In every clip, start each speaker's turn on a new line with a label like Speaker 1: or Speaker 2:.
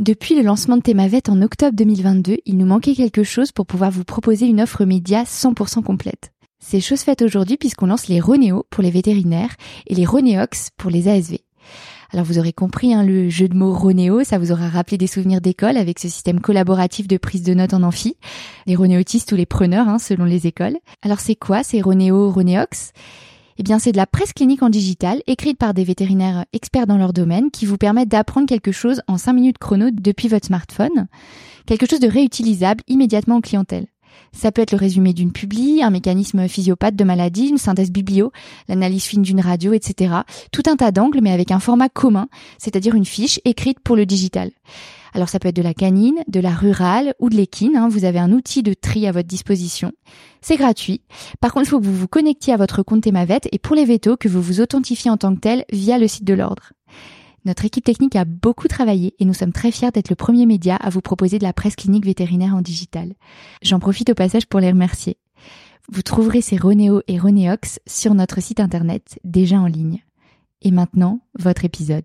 Speaker 1: Depuis le lancement de Thémavet en octobre 2022, il nous manquait quelque chose pour pouvoir vous proposer une offre média 100% complète. C'est chose faite aujourd'hui puisqu'on lance les Ronéo pour les vétérinaires et les Ronéox pour les ASV. Alors vous aurez compris hein, le jeu de mots Ronéo, ça vous aura rappelé des souvenirs d'école avec ce système collaboratif de prise de notes en amphi, les Ronéotistes ou les preneurs hein, selon les écoles. Alors c'est quoi ces Ronéo, Ronéox? Eh bien, c'est de la presse clinique en digital, écrite par des vétérinaires experts dans leur domaine, qui vous permettent d'apprendre quelque chose en 5 minutes chrono depuis votre smartphone. Quelque chose de réutilisable immédiatement en clientèle. Ça peut être le résumé d'une publi, un mécanisme physiopathe de maladie, une synthèse biblio, l'analyse fine d'une radio, etc. Tout un tas d'angles, mais avec un format commun, c'est-à-dire une fiche écrite pour le digital. Alors ça peut être de la canine, de la rurale ou de l'équine. Hein. Vous avez un outil de tri à votre disposition. C'est gratuit. Par contre, il faut que vous vous connectiez à votre compte Temavet et pour les vétos, que vous vous authentifiez en tant que tel via le site de l'ordre. Notre équipe technique a beaucoup travaillé et nous sommes très fiers d'être le premier média à vous proposer de la presse clinique vétérinaire en digital. J'en profite au passage pour les remercier. Vous trouverez ces Ronéo et Ronéox sur notre site internet déjà en ligne. Et maintenant, votre épisode.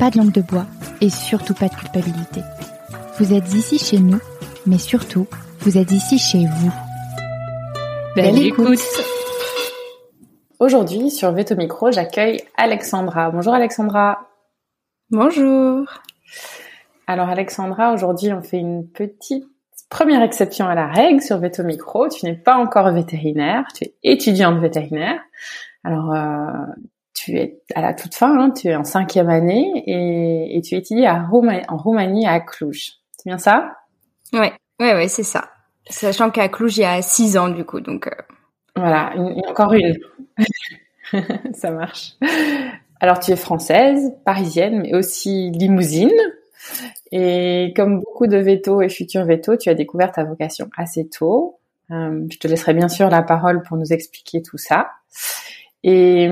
Speaker 1: pas de langue de bois et surtout pas de culpabilité. Vous êtes ici chez nous, mais surtout, vous êtes ici chez vous.
Speaker 2: Belle, écoute.
Speaker 3: Aujourd'hui, sur Veto Micro, j'accueille Alexandra. Bonjour Alexandra.
Speaker 4: Bonjour.
Speaker 3: Alors Alexandra, aujourd'hui, on fait une petite première exception à la règle sur Veto Micro. Tu n'es pas encore vétérinaire, tu es étudiante vétérinaire. Alors, euh, tu es à la toute fin, hein, tu es en cinquième année et, et tu étudies à en Roumanie à Cluj. C'est bien ça?
Speaker 4: Ouais, ouais, ouais, c'est ça. Sachant qu'à Cluj, il y a six ans du coup, donc. Euh...
Speaker 3: Voilà, une, encore une. ça marche. Alors tu es française, parisienne, mais aussi limousine. Et comme beaucoup de vétos et futurs vétos, tu as découvert ta vocation assez tôt. Euh, je te laisserai bien sûr la parole pour nous expliquer tout ça. Et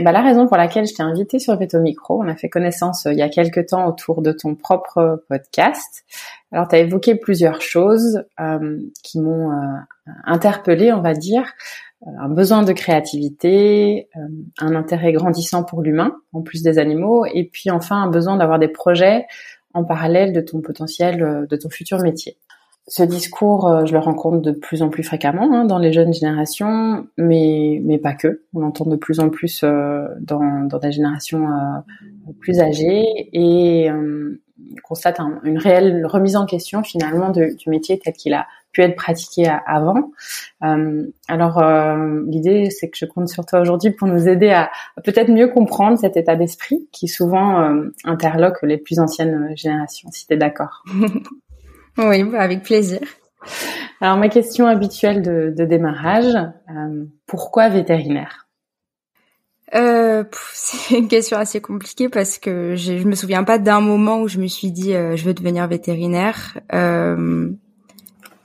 Speaker 3: bah, la raison pour laquelle je t'ai invité sur Veto Micro, on a fait connaissance euh, il y a quelques temps autour de ton propre podcast. Alors, tu as évoqué plusieurs choses euh, qui m'ont euh, interpellée, on va dire. Euh, un besoin de créativité, un intérêt grandissant pour l'humain, en plus des animaux, et puis enfin un besoin d'avoir des projets en parallèle de ton potentiel, de ton futur métier ce discours, euh, je le rencontre de plus en plus fréquemment hein, dans les jeunes générations, mais mais pas que. On l'entend de plus en plus euh, dans dans des générations euh, plus âgées et on constate une réelle remise en question finalement du métier tel qu'il a pu être pratiqué avant. alors l'idée, c'est que je compte sur toi aujourd'hui pour nous aider à, à peut-être mieux comprendre cet état d'esprit qui souvent interloque les plus anciennes générations. Si tu es d'accord.
Speaker 4: Oui, bah, avec plaisir.
Speaker 3: Alors ma question habituelle de, de démarrage, euh, pourquoi vétérinaire?
Speaker 4: Euh, C'est une question assez compliquée parce que je me souviens pas d'un moment où je me suis dit euh, je veux devenir vétérinaire.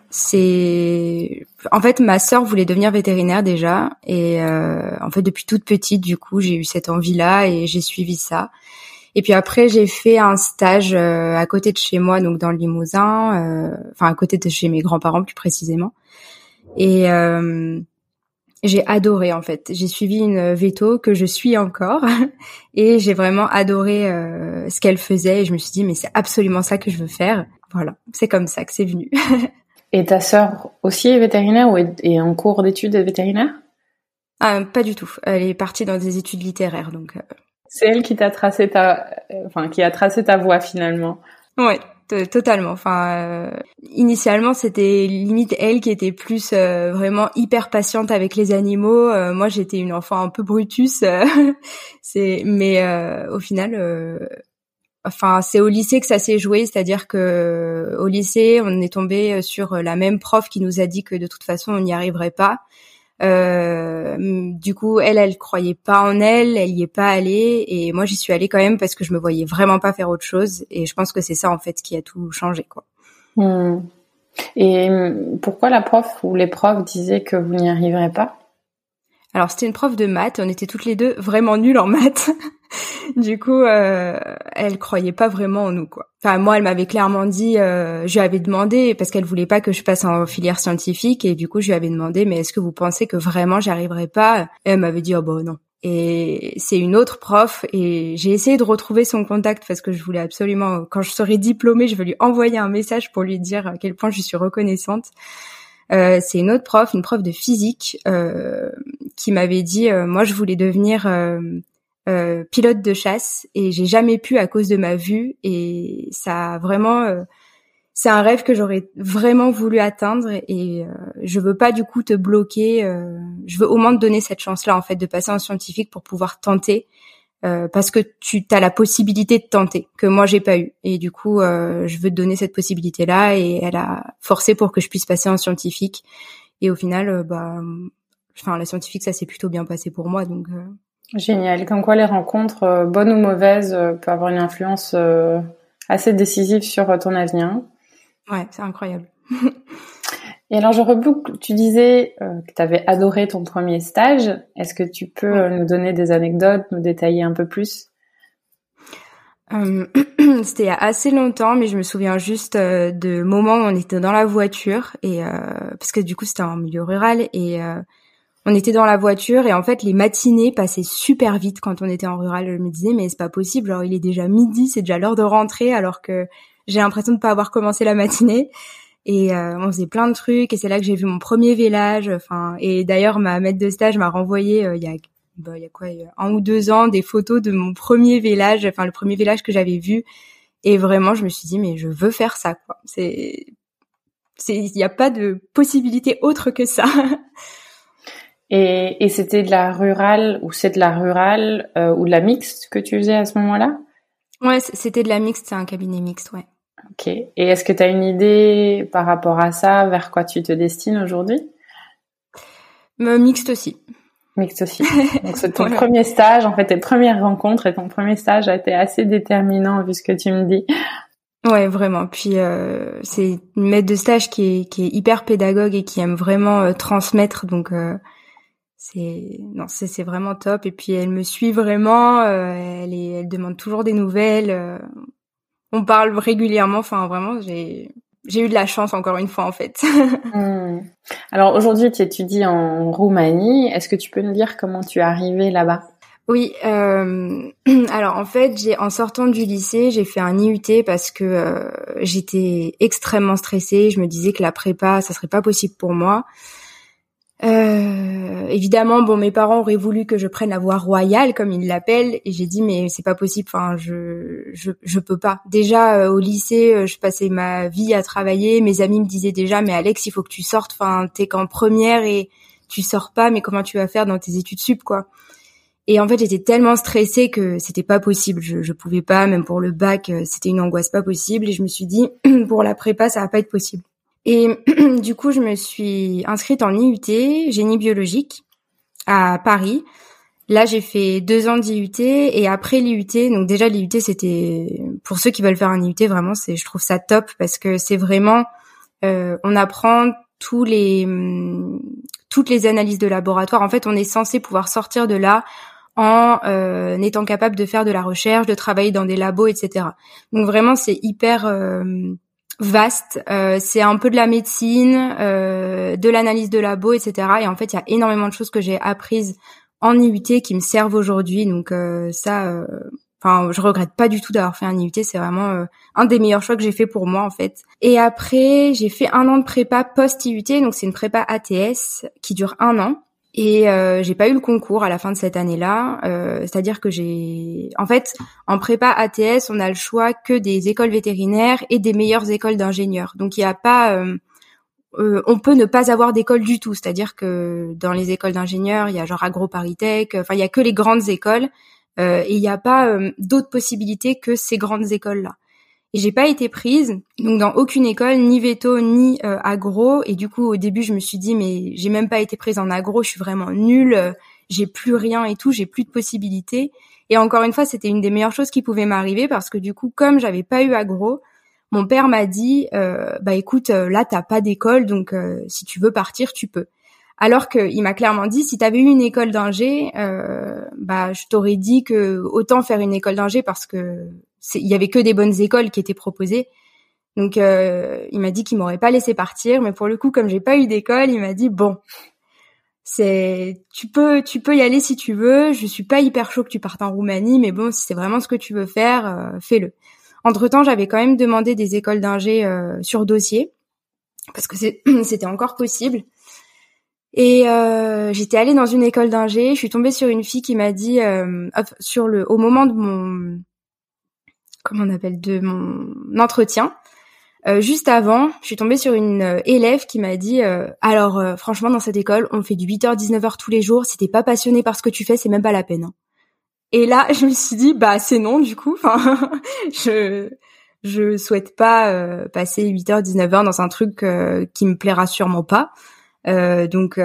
Speaker 4: C'est en fait ma sœur voulait devenir vétérinaire déjà et en fait depuis toute petite du coup j'ai eu cette envie là et j'ai suivi ça. Et puis après, j'ai fait un stage euh, à côté de chez moi, donc dans le Limousin, euh, enfin à côté de chez mes grands-parents plus précisément. Et euh, j'ai adoré en fait. J'ai suivi une veto que je suis encore et j'ai vraiment adoré ce qu'elle faisait. Et je me suis dit mais c'est absolument ça que je veux faire. Voilà, c'est comme ça que c'est venu.
Speaker 3: et ta sœur aussi est vétérinaire ou est, en cours d'études vétérinaires
Speaker 4: ah, Pas du tout. Elle est partie dans des études littéraires donc.
Speaker 3: C'est elle qui t'a tracé ta, enfin, qui a tracé ta voie finalement.
Speaker 4: Ouais, totalement. Enfin, euh, initialement, c'était limite elle qui était plus euh, vraiment hyper patiente avec les animaux. Euh, moi, j'étais une enfant un peu brutus. c'est, mais au final, enfin, c'est au lycée que ça s'est joué, c'est-à-dire que au lycée, on est tombé sur la même prof qui nous a dit que de toute façon, on n'y arriverait pas. Euh, du coup, elle, elle croyait pas en elle, elle y est pas allée, et moi j'y suis allée quand même parce que je me voyais vraiment pas faire autre chose, et je pense que c'est ça en fait qui a tout changé, quoi.
Speaker 3: Hmm. Et pourquoi la prof ou les profs disaient que vous n'y arriverez pas?
Speaker 4: Alors c'était une prof de maths, on était toutes les deux vraiment nulles en maths. du coup, euh, elle croyait pas vraiment en nous, quoi. Enfin, moi, elle m'avait clairement dit, euh, je lui avais demandé parce qu'elle voulait pas que je passe en filière scientifique, et du coup, je lui avais demandé, mais est-ce que vous pensez que vraiment j'y arriverai pas? Et Elle m'avait dit, oh bah non. Et c'est une autre prof et j'ai essayé de retrouver son contact parce que je voulais absolument, quand je serai diplômée, je vais lui envoyer un message pour lui dire à quel point je suis reconnaissante. Euh, c'est une autre prof, une prof de physique, euh, qui m'avait dit, euh, moi je voulais devenir euh, euh, pilote de chasse et j'ai jamais pu à cause de ma vue et ça a vraiment euh, c'est un rêve que j'aurais vraiment voulu atteindre et euh, je veux pas du coup te bloquer je veux au moins te donner cette chance là en fait de passer en scientifique pour pouvoir tenter parce que tu as la possibilité de tenter que moi j'ai pas eu. Et du coup je veux te donner cette possibilité là et elle a forcé pour que je puisse passer en scientifique. Et au final bah enfin la scientifique ça s'est plutôt bien passé pour moi donc
Speaker 3: Génial. Comme quoi les rencontres, euh, bonnes ou mauvaises, euh, peuvent avoir une influence euh, assez décisive sur ton avenir.
Speaker 4: Ouais, c'est incroyable.
Speaker 3: Et alors je reboucle, tu disais que tu avais adoré ton premier stage. Est-ce que tu peux nous donner des anecdotes, nous détailler un peu plus?
Speaker 4: C'était il y a assez longtemps, mais je me souviens juste de moments où on était dans la voiture et parce que du coup c'était en milieu rural et on était dans la voiture et en fait les matinées passaient super vite quand on était en rural. Je me disais mais c'est pas possible, genre il est déjà midi, c'est déjà l'heure de rentrer alors que j'ai l'impression de pas avoir commencé la matinée. Et euh, on faisait plein de trucs et c'est là que j'ai vu mon premier village. Enfin et d'ailleurs ma maître de stage m'a renvoyé euh, il y a bah, il y a quoi un ou deux ans des photos de mon premier village, enfin le premier village que j'avais vu. Et vraiment je me suis dit mais je veux faire ça quoi. C'est c'est il n'y a pas de possibilité autre que ça.
Speaker 3: Et, et c'était de la rurale ou c'est de la rurale euh, ou de la mixte que tu faisais à ce moment-là?
Speaker 4: Ouais, c'était de la mixte, c'est un cabinet mixte, ouais.
Speaker 3: Ok. Et est-ce que tu as une idée par rapport à ça, vers quoi tu te destines aujourd'hui?
Speaker 4: Mixte aussi.
Speaker 3: Mixte aussi. Donc c'est ton premier stage, en fait tes premières rencontres et ton premier stage a été assez déterminant vu ce que tu me dis.
Speaker 4: Ouais, vraiment. Puis euh, c'est une maître de stage qui est, qui est hyper pédagogue et qui aime vraiment euh, transmettre. Donc euh, c'est non c'est c'est vraiment top et puis elle me suit vraiment euh, elle est elle demande toujours des nouvelles euh, on parle régulièrement enfin vraiment j'ai j'ai eu de la chance encore une fois en fait
Speaker 3: hmm. alors aujourd'hui tu étudies en Roumanie est-ce que tu peux nous dire comment tu es arrivée là-bas?
Speaker 4: Oui, euh, alors en fait, j'ai en sortant du lycée, j'ai fait un IUT parce que euh, j'étais extrêmement stressée. Je me disais que la prépa, ça serait pas possible pour moi. Euh, évidemment, bon, mes parents auraient voulu que je prenne la voie royale, comme ils l'appellent, et j'ai dit mais c'est pas possible. Enfin, je je peux pas. Déjà euh, au lycée, euh, je passais ma vie à travailler. Mes amis me disaient déjà mais Alex, il faut que tu sortes. Enfin, t'es qu'en première et tu sors pas. Mais comment tu vas faire dans tes études sup, quoi Et en fait, j'étais tellement stressée que c'était pas possible. Je je pouvais pas, même pour le bac, c'était une angoisse pas possible. Et je me suis dit pour la prépa, ça va pas être possible. Et du coup, je me suis inscrite en IUT, génie biologique, à Paris. Là, j'ai fait deux ans d'IUT et après l'IUT, donc déjà l'IUT, c'était pour ceux qui veulent faire un IUT, vraiment, c'est, je trouve ça top parce que c'est vraiment, euh, on apprend tous les toutes les analyses de laboratoire. En fait, on est censé pouvoir sortir de là en euh, étant capable de faire de la recherche, de travailler dans des labos, etc. Donc vraiment, c'est hyper euh, vaste. Euh, c'est un peu de la médecine, euh, de l'analyse de labo, etc. Et en fait, il y a énormément de choses que j'ai apprises en IUT qui me servent aujourd'hui. Donc euh, ça, enfin, je regrette pas du tout d'avoir fait un IUT. C'est vraiment un des meilleurs choix que j'ai fait pour moi en fait. Et après, j'ai fait un an de prépa post IUT. Donc c'est une prépa ATS qui dure un an. Et euh, j'ai pas eu le concours à la fin de cette année-là. Euh, C'est-à-dire que j'ai, en fait, en prépa ATS, on a le choix que des écoles vétérinaires et des meilleures écoles d'ingénieurs. Donc il n'y a pas, euh, euh, on peut ne pas avoir d'école du tout. C'est-à-dire que dans les écoles d'ingénieurs, il y a genre AgroParisTech. Enfin, il y a que les grandes écoles euh, et il n'y a pas d'autres possibilités que ces grandes écoles-là. Et j'ai pas été prise, donc dans aucune école, ni veto ni euh, agro. Et du coup, au début, je me suis dit mais j'ai même pas été prise en agro, je suis vraiment nulle, euh, j'ai plus rien et tout, j'ai plus de possibilités. Et encore une fois, c'était une des meilleures choses qui pouvaient m'arriver parce que du coup, comme j'avais pas eu agro, mon père m'a dit euh, bah écoute, là t'as pas d'école, donc si tu veux partir, tu peux. Alors qu'il m'a clairement dit, si tu avais eu une école d'ingé, bah je t'aurais dit que autant faire une école d'ingé parce que il y avait que des bonnes écoles qui étaient proposées. Donc euh, il m'a dit qu'il m'aurait pas laissé partir, mais pour le coup, comme j'ai pas eu d'école, il m'a dit bon, c'est tu peux tu peux y aller si tu veux. Je suis pas hyper chaud que tu partes en Roumanie, mais bon, si c'est vraiment ce que tu veux faire, euh, fais-le. Entre temps, j'avais quand même demandé des écoles d'ingé euh, sur dossier parce que c'était encore possible. Et euh, j'étais allée dans une école d'ingé, je suis tombée sur une fille qui m'a dit sur le au moment de mon comment on appelle, de mon entretien. Euh, juste avant, je suis tombée sur une euh, élève qui m'a dit euh, alors franchement dans cette école, on fait du 8h 19h tous les jours, si t'es pas passionné par ce que tu fais, c'est même pas la peine. Hein. Et là, je me suis dit bah c'est non du coup, enfin je je souhaite pas passer 8h 19h dans un truc qui me plaira sûrement pas. Donc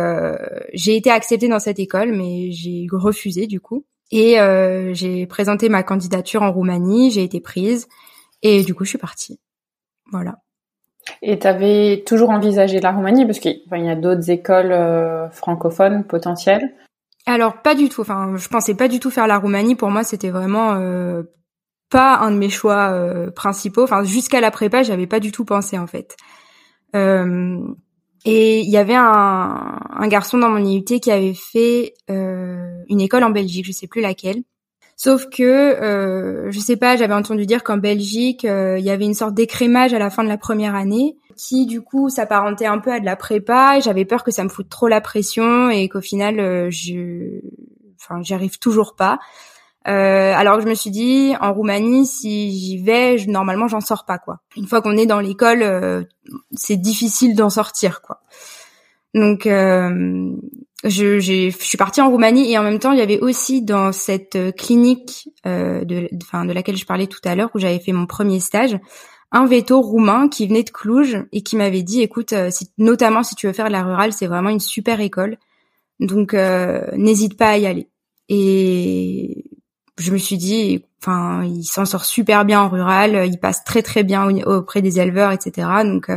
Speaker 4: j'ai été acceptée dans cette école mais j'ai refusé du coup. Et euh, j'ai présenté ma candidature en Roumanie, j'ai été prise et du coup je suis partie. Voilà.
Speaker 3: Et tu avais toujours envisagé la Roumanie parce qu'il y a d'autres écoles euh, francophones potentielles
Speaker 4: Alors pas du tout. Enfin, je pensais pas du tout faire la Roumanie. Pour moi, c'était vraiment euh, pas un de mes choix euh, principaux. Enfin, jusqu'à la prépa, j'avais pas du tout pensé en fait. Et il y avait un, un, garçon dans mon IUT qui avait fait euh, une école en Belgique, je sais plus laquelle. Sauf que euh, je sais pas, j'avais entendu dire qu'en Belgique, euh, il y avait une sorte d'écrémage à la fin de la première année qui du coup s'apparentait un peu à de la prépa et j'avais peur que ça me foute trop la pression et qu'au final euh, je enfin j'y arrive toujours pas. Euh, alors que je me suis dit, en Roumanie, si j'y vais, je, normalement, j'en sors pas, quoi. Une fois qu'on est dans l'école, euh, c'est difficile d'en sortir, quoi. Donc, euh, je, je, suis partie en Roumanie et en même temps, il y avait aussi dans cette clinique euh, de, enfin, de laquelle je parlais tout à l'heure, où j'avais fait mon premier stage, un veto roumain qui venait de Cluj et qui m'avait dit, écoute, si, notamment si tu veux faire de la rurale, c'est vraiment une super école, donc n'hésite pas à y aller. Et je me suis dit, enfin, il s'en sort super bien en rural, il passe très très bien auprès des éleveurs, etc. Donc,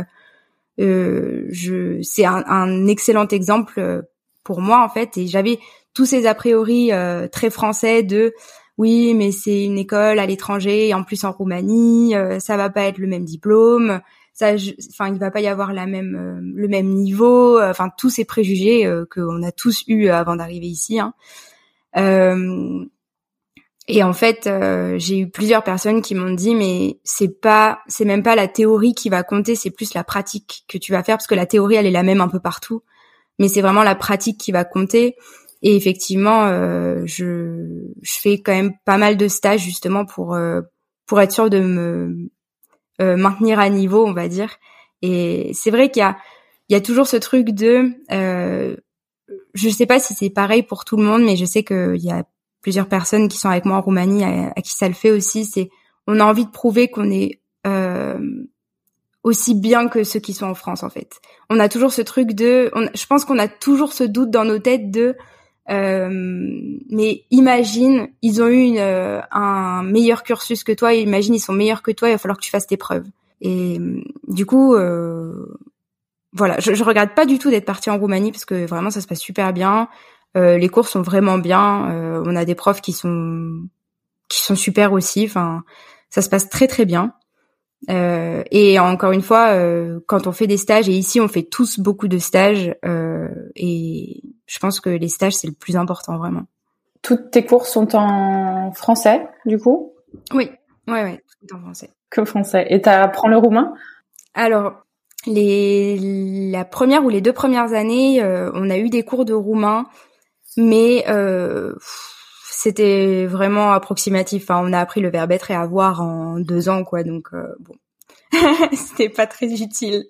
Speaker 4: euh, je, c'est un, excellent exemple euh, pour moi en fait. Et j'avais tous ces a priori euh, très français de, oui, mais c'est une école à l'étranger et en plus en Roumanie, ça va pas être le même diplôme, ça, enfin, il va pas y avoir la même, le même niveau, enfin tous ces préjugés qu'on a tous eu avant d'arriver ici. Hein. Et en fait, euh, j'ai eu plusieurs personnes qui m'ont dit mais c'est pas c'est même pas la théorie qui va compter, c'est plus la pratique que tu vas faire parce que la théorie elle est la même un peu partout, mais c'est vraiment la pratique qui va compter. Et effectivement, euh, je je fais quand même pas mal de stages justement pour euh, pour être sûr de me maintenir à niveau, on va dire. Et c'est vrai qu'il y a il y a toujours ce truc de je sais pas si c'est pareil pour tout le monde, mais je sais qu'il y a plusieurs personnes qui sont avec moi en Roumanie à, qui ça le fait aussi. C'est on a envie de prouver qu'on est euh, aussi bien que ceux qui sont en France en fait. On a toujours ce truc de, je pense qu'on a toujours ce doute dans nos têtes de, euh, mais imagine, ils ont eu euh, un meilleur cursus que toi, imagine ils sont meilleurs que toi, il va falloir que tu fasses tes preuves. Et du coup, voilà, je, je regrette pas du tout d'être partie en Roumanie parce que vraiment ça se passe super bien. Euh, les cours sont vraiment bien. Euh, on a des profs qui sont qui sont super aussi. Enfin, ça se passe très très bien. Euh, et encore une fois, euh, quand on fait des stages, et ici on fait tous beaucoup de stages, euh, et je pense que les stages c'est le plus important vraiment.
Speaker 3: Toutes tes cours sont en français, du coup?
Speaker 4: Oui, ouais, ouais, tout en français.
Speaker 3: Que français. Et tu apprends le roumain?
Speaker 4: Alors, les la première ou les deux premières années, on a eu des cours de roumain, mais c'était vraiment approximatif. Enfin, on a appris le verbe être et avoir en deux ans, quoi. Donc bon, c'était pas très utile.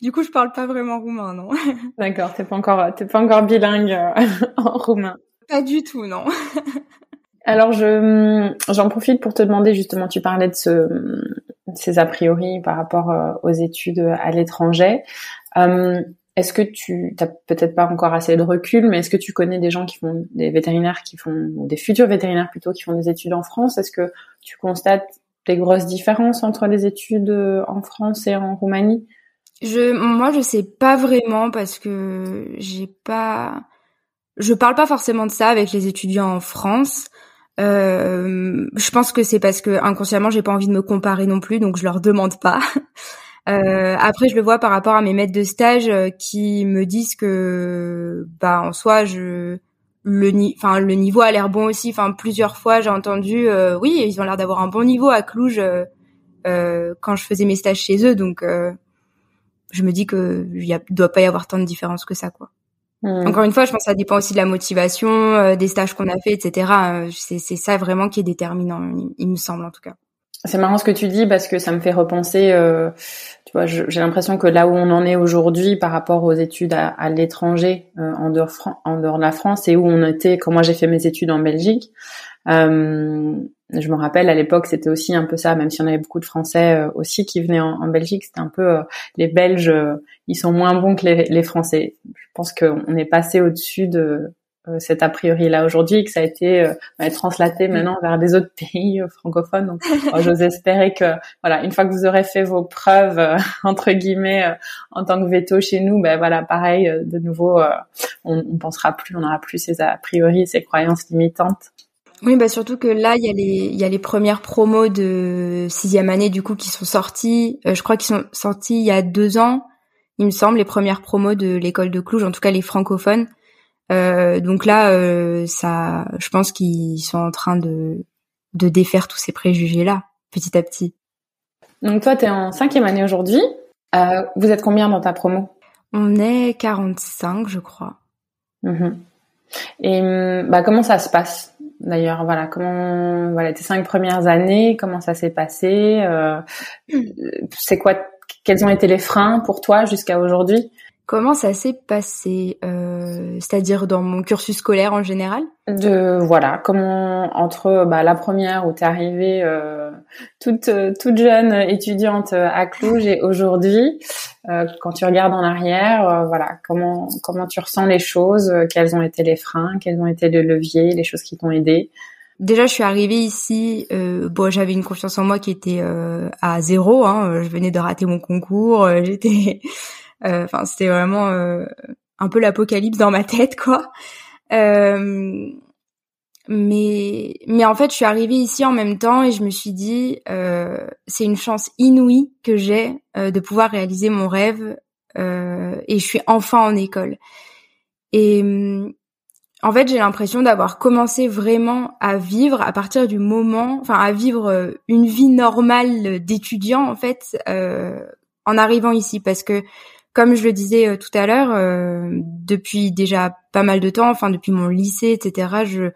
Speaker 4: Du coup, je parle pas vraiment roumain, non?
Speaker 3: D'accord, t'es pas encore, t'es pas encore bilingue euh, en roumain.
Speaker 4: Pas du tout, non.
Speaker 3: Alors, je, j'en profite pour te demander justement, tu parlais de ce, ces a priori par rapport euh, aux études à l'étranger. Euh, est-ce que tu t'as peut-être pas encore assez de recul, mais est-ce que tu connais des gens qui font des vétérinaires qui font des futurs vétérinaires plutôt qui font des études en France? Est-ce que tu constates des grosses différences entre les études en France et en Roumanie?
Speaker 4: Je, moi, je sais pas vraiment parce que j'ai pas, je parle pas forcément de ça avec les étudiants en France. Euh, je pense que c'est parce que inconsciemment, j'ai pas envie de me comparer non plus, donc je leur demande pas. Euh, après, je le vois par rapport à mes maîtres de stage euh, qui me disent que, bah, en soi, je le ni enfin le niveau a l'air bon aussi. Enfin, plusieurs fois, j'ai entendu, euh, oui, ils ont l'air d'avoir un bon niveau à Cluj euh, quand je faisais mes stages chez eux, donc je me dis que il doit pas y avoir tant de différence que ça, quoi. Hmm. Encore une fois, je pense que ça dépend aussi de la motivation, euh, des stages qu'on a fait, etc. Euh, c'est, c'est ça vraiment qui est déterminant, il, me semble en tout cas.
Speaker 3: C'est marrant ce que tu dis parce que ça me fait repenser. Euh, tu vois, j'ai l'impression que là où on en est aujourd'hui par rapport aux études à, l'étranger, en dehors en dehors de la France, et où on était quand moi j'ai fait mes études en Belgique. Euh, je me rappelle à l'époque, c'était aussi un peu ça, même si on avait beaucoup de Français euh, aussi qui venaient en, Belgique, c'était un peu euh, les Belges, euh, ils sont moins bons que les, Français. Je pense qu'on est passé au-dessus de cet a priori là aujourd'hui et que ça a été translaté mm. maintenant vers des autres pays francophones. Donc, j'ose espérer que voilà, une fois que vous aurez fait vos preuves entre guillemets en tant que veto chez nous, ben voilà, pareil, de nouveau, on, pensera plus, on n'aura plus ces a priori, ces croyances limitantes
Speaker 4: oui, bah surtout que là, il y a les il y a les premières promos de sixième année du coup qui sont sorties. Euh, je crois qu'ils sont sortis il y a deux ans, il me semble, les premières promos de l'école de Cluj, en tout cas les francophones. Euh, donc là, euh, ça, je pense qu'ils sont en train de de défaire tous ces préjugés là, petit à petit.
Speaker 3: Donc toi, tu es en cinquième année aujourd'hui. Euh, vous êtes combien dans ta promo?
Speaker 4: On est 45, je crois.
Speaker 3: Mmh. Et bah comment ça se passe D'ailleurs, voilà, comment, voilà, tes cinq premières années, comment ça s'est passé? Euh, C'est quoi Quels ont été les freins pour toi jusqu'à aujourd'hui?
Speaker 4: Comment ça s'est passé euh, C'est-à-dire dans mon cursus scolaire en général?
Speaker 3: De voilà, comment entre bah, la première où tu es arrivée euh, toute toute jeune étudiante à Cluj et aujourd'hui, euh, quand tu regardes en arrière, euh, voilà, comment comment tu ressens les choses Quels ont été les freins Quels ont été les leviers Les choses qui t'ont aidé?
Speaker 4: Déjà, je suis arrivée ici. Euh, bon, j'avais une confiance en moi qui était à zéro. Hein, je venais de rater mon concours. J'étais euh, enfin, c'était vraiment euh, un peu l'apocalypse dans ma tête, quoi. Euh, mais mais en fait, je suis arrivée ici en même temps et je me suis dit, c'est une chance inouïe que j'ai de pouvoir réaliser mon rêve et je suis enfin en école. Et en fait, j'ai l'impression d'avoir commencé vraiment à vivre à partir du moment, enfin à vivre une vie normale d'étudiant en fait en arrivant ici parce que comme je le disais euh, tout à l'heure, euh, depuis déjà pas mal de temps, enfin depuis mon lycée, etc.,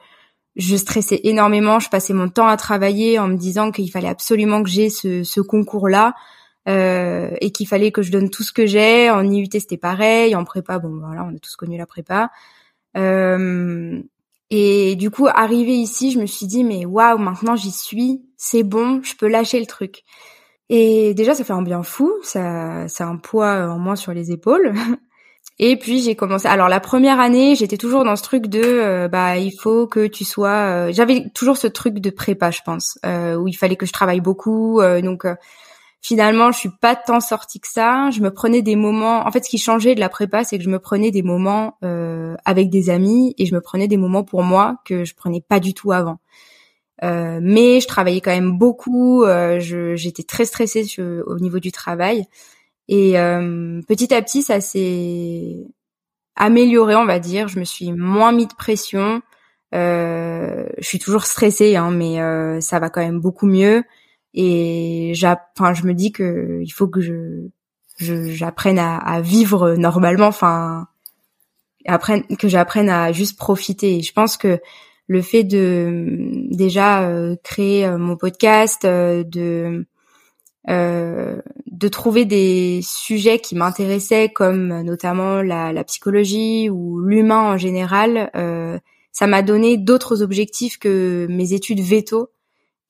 Speaker 4: je stressais énormément. Je passais mon temps à travailler en me disant qu'il fallait absolument que j'ai ce, concours-là euh, et qu'il fallait que je donne tout ce que j'ai. En IUT, c'était pareil. En prépa, bon voilà, on a tous connu la prépa. Euh, et du coup, arrivé ici, je me suis dit mais waouh, maintenant j'y suis, c'est bon, je peux lâcher le truc. Et déjà, ça fait un bien fou, ça, c'est un poids en moins sur les épaules. Et puis j'ai commencé. Alors la première année, j'étais toujours dans ce truc de, euh, bah il faut que tu sois. Euh, j'avais toujours ce truc de prépa, je pense, euh, où il fallait que je travaille beaucoup. donc finalement, je suis pas tant sortie que ça. Je me prenais des moments. En fait, ce qui changeait de la prépa, c'est que je me prenais des moments avec des amis et je me prenais des moments pour moi que je prenais pas du tout avant. Euh, mais je travaillais quand même beaucoup. Euh, j'étais très stressée au niveau du travail. Et euh, petit à petit, ça s'est amélioré, on va dire. Je me suis moins mis de pression. je suis toujours stressée, hein, mais ça va quand même beaucoup mieux. Et enfin, je me dis que il faut que je j'apprenne à, à, vivre normalement, enfin, que j'apprenne à juste profiter. Et je pense que le fait de déjà créer mon podcast, de euh, de trouver des sujets qui m'intéressaient comme notamment la, psychologie ou l'humain en général, euh, ça m'a donné d'autres objectifs que mes études veto.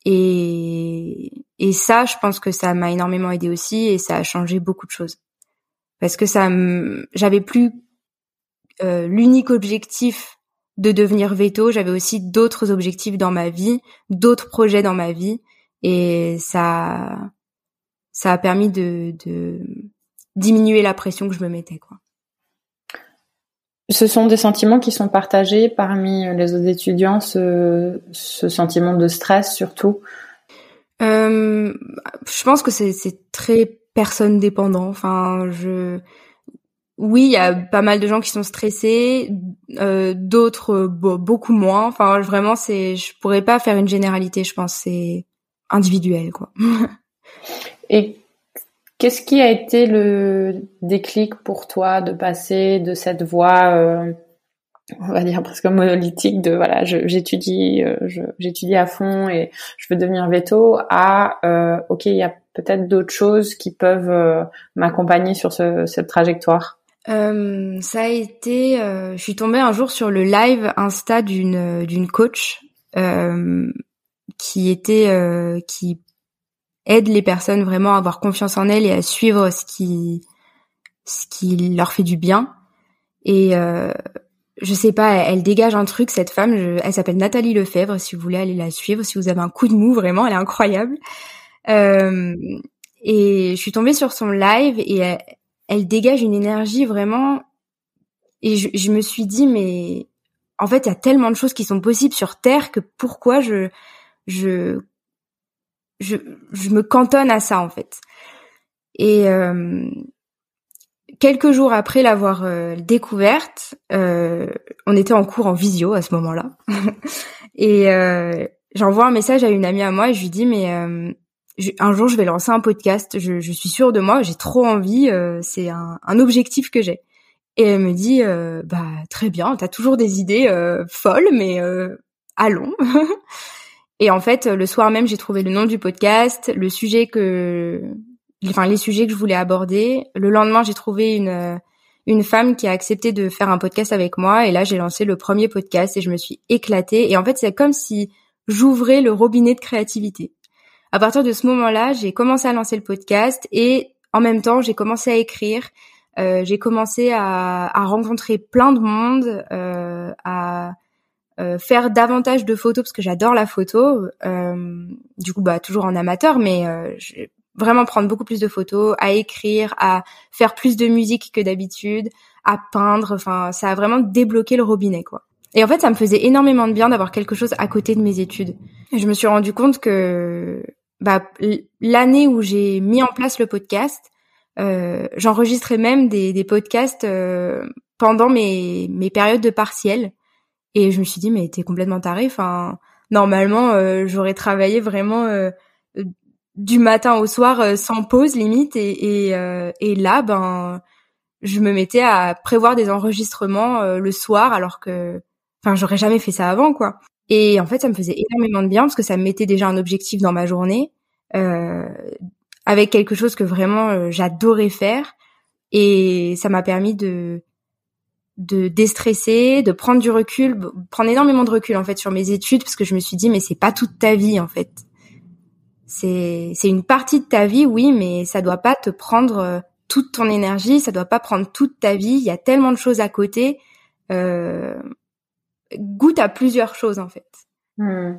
Speaker 4: Et, et ça, je pense que ça m'a énormément aidé aussi et ça a changé beaucoup de choses. Parce que ça, j'avais plus euh, l'unique objectif de devenir veto, j'avais aussi d'autres objectifs dans ma vie, d'autres projets dans ma vie, et ça, ça a permis de, de diminuer la pression que je me mettais, quoi.
Speaker 3: Ce sont des sentiments qui sont partagés parmi les autres étudiants, ce, ce sentiment de stress surtout?
Speaker 4: Euh, je pense que c'est très personne dépendant. Enfin, je oui, il y a pas mal de gens qui sont stressés, euh, d'autres beaucoup moins. Enfin, vraiment, c'est je pourrais pas faire une généralité. Je pense c'est individuel, quoi.
Speaker 3: Et qu'est-ce qui a été le déclic pour toi de passer de cette voie, euh, on va dire presque monolithique de voilà, j'étudie, euh, j'étudie à fond et je veux devenir veto, à euh, ok, il y a peut-être d'autres choses qui peuvent euh, m'accompagner sur ce, cette trajectoire?
Speaker 4: Euh, ça a été, je suis tombée un jour sur le live Insta d'une d'une coach qui était qui aide les personnes vraiment à avoir confiance en elles et à suivre ce qui ce qui leur fait du bien. Et euh, je sais pas, elle, dégage un truc cette femme. elle s'appelle Nathalie Lefebvre. Si vous voulez aller la suivre, si vous avez un coup de mou, vraiment, elle est incroyable. Euh, et je suis tombée sur son live et dégage une énergie vraiment. Et je, je me suis dit mais en fait il y a tellement de choses qui sont possibles sur Terre que pourquoi je je je, je me cantonne à ça en fait. Et euh, quelques jours après l'avoir euh, découverte, euh, on était en cours en visio à ce moment-là, et euh, j'envoie un message à une amie à moi et je lui dis mais un jour je vais lancer un podcast, je, je suis sûre de moi, j'ai trop envie, c'est un, un, objectif que j'ai. Et elle me dit bah très bien, t'as toujours des idées folles, mais allons. Et en fait, le soir même, j'ai trouvé le nom du podcast, le sujet que, enfin les sujets que je voulais aborder. Le lendemain, j'ai trouvé une une femme qui a accepté de faire un podcast avec moi. Et là, j'ai lancé le premier podcast et je me suis éclatée. Et en fait, c'est comme si j'ouvrais le robinet de créativité. À partir de ce moment-là, j'ai commencé à lancer le podcast et en même temps, j'ai commencé à écrire. Euh, j'ai commencé à, à, rencontrer plein de monde, euh, à euh, faire davantage de photos parce que j'adore la photo. Euh, du coup, bah toujours en amateur, mais euh, vraiment prendre beaucoup plus de photos, à écrire, à faire plus de musique que d'habitude, à peindre. Enfin, ça a vraiment débloqué le robinet, quoi. Et en fait, ça me faisait énormément de bien d'avoir quelque chose à côté de mes études. Je me suis rendu compte que bah, l'année où j'ai mis en place le podcast, euh, j'enregistrais même des, des podcasts euh, pendant mes, mes périodes de partiels. Et je me suis dit, mais t'es complètement taré. Enfin, normalement, euh, j'aurais travaillé vraiment euh, du matin au soir euh, sans pause limite. Et, et, et, là, ben, je me mettais à prévoir des enregistrements le soir, alors que, enfin, j'aurais jamais fait ça avant, quoi. Et en fait, ça me faisait énormément de bien parce que ça me mettait déjà un objectif dans ma journée, avec quelque chose que vraiment j'adorais faire. Et ça m'a permis de de déstresser, de prendre du recul, prendre énormément de recul en fait sur mes études parce que je me suis dit mais c'est pas toute ta vie en fait. C'est c'est une partie de ta vie oui mais ça doit pas te prendre euh, toute ton énergie, ça doit pas prendre toute ta vie, il y a tellement de choses à côté. Euh, goûte à plusieurs choses en fait.
Speaker 3: Hmm.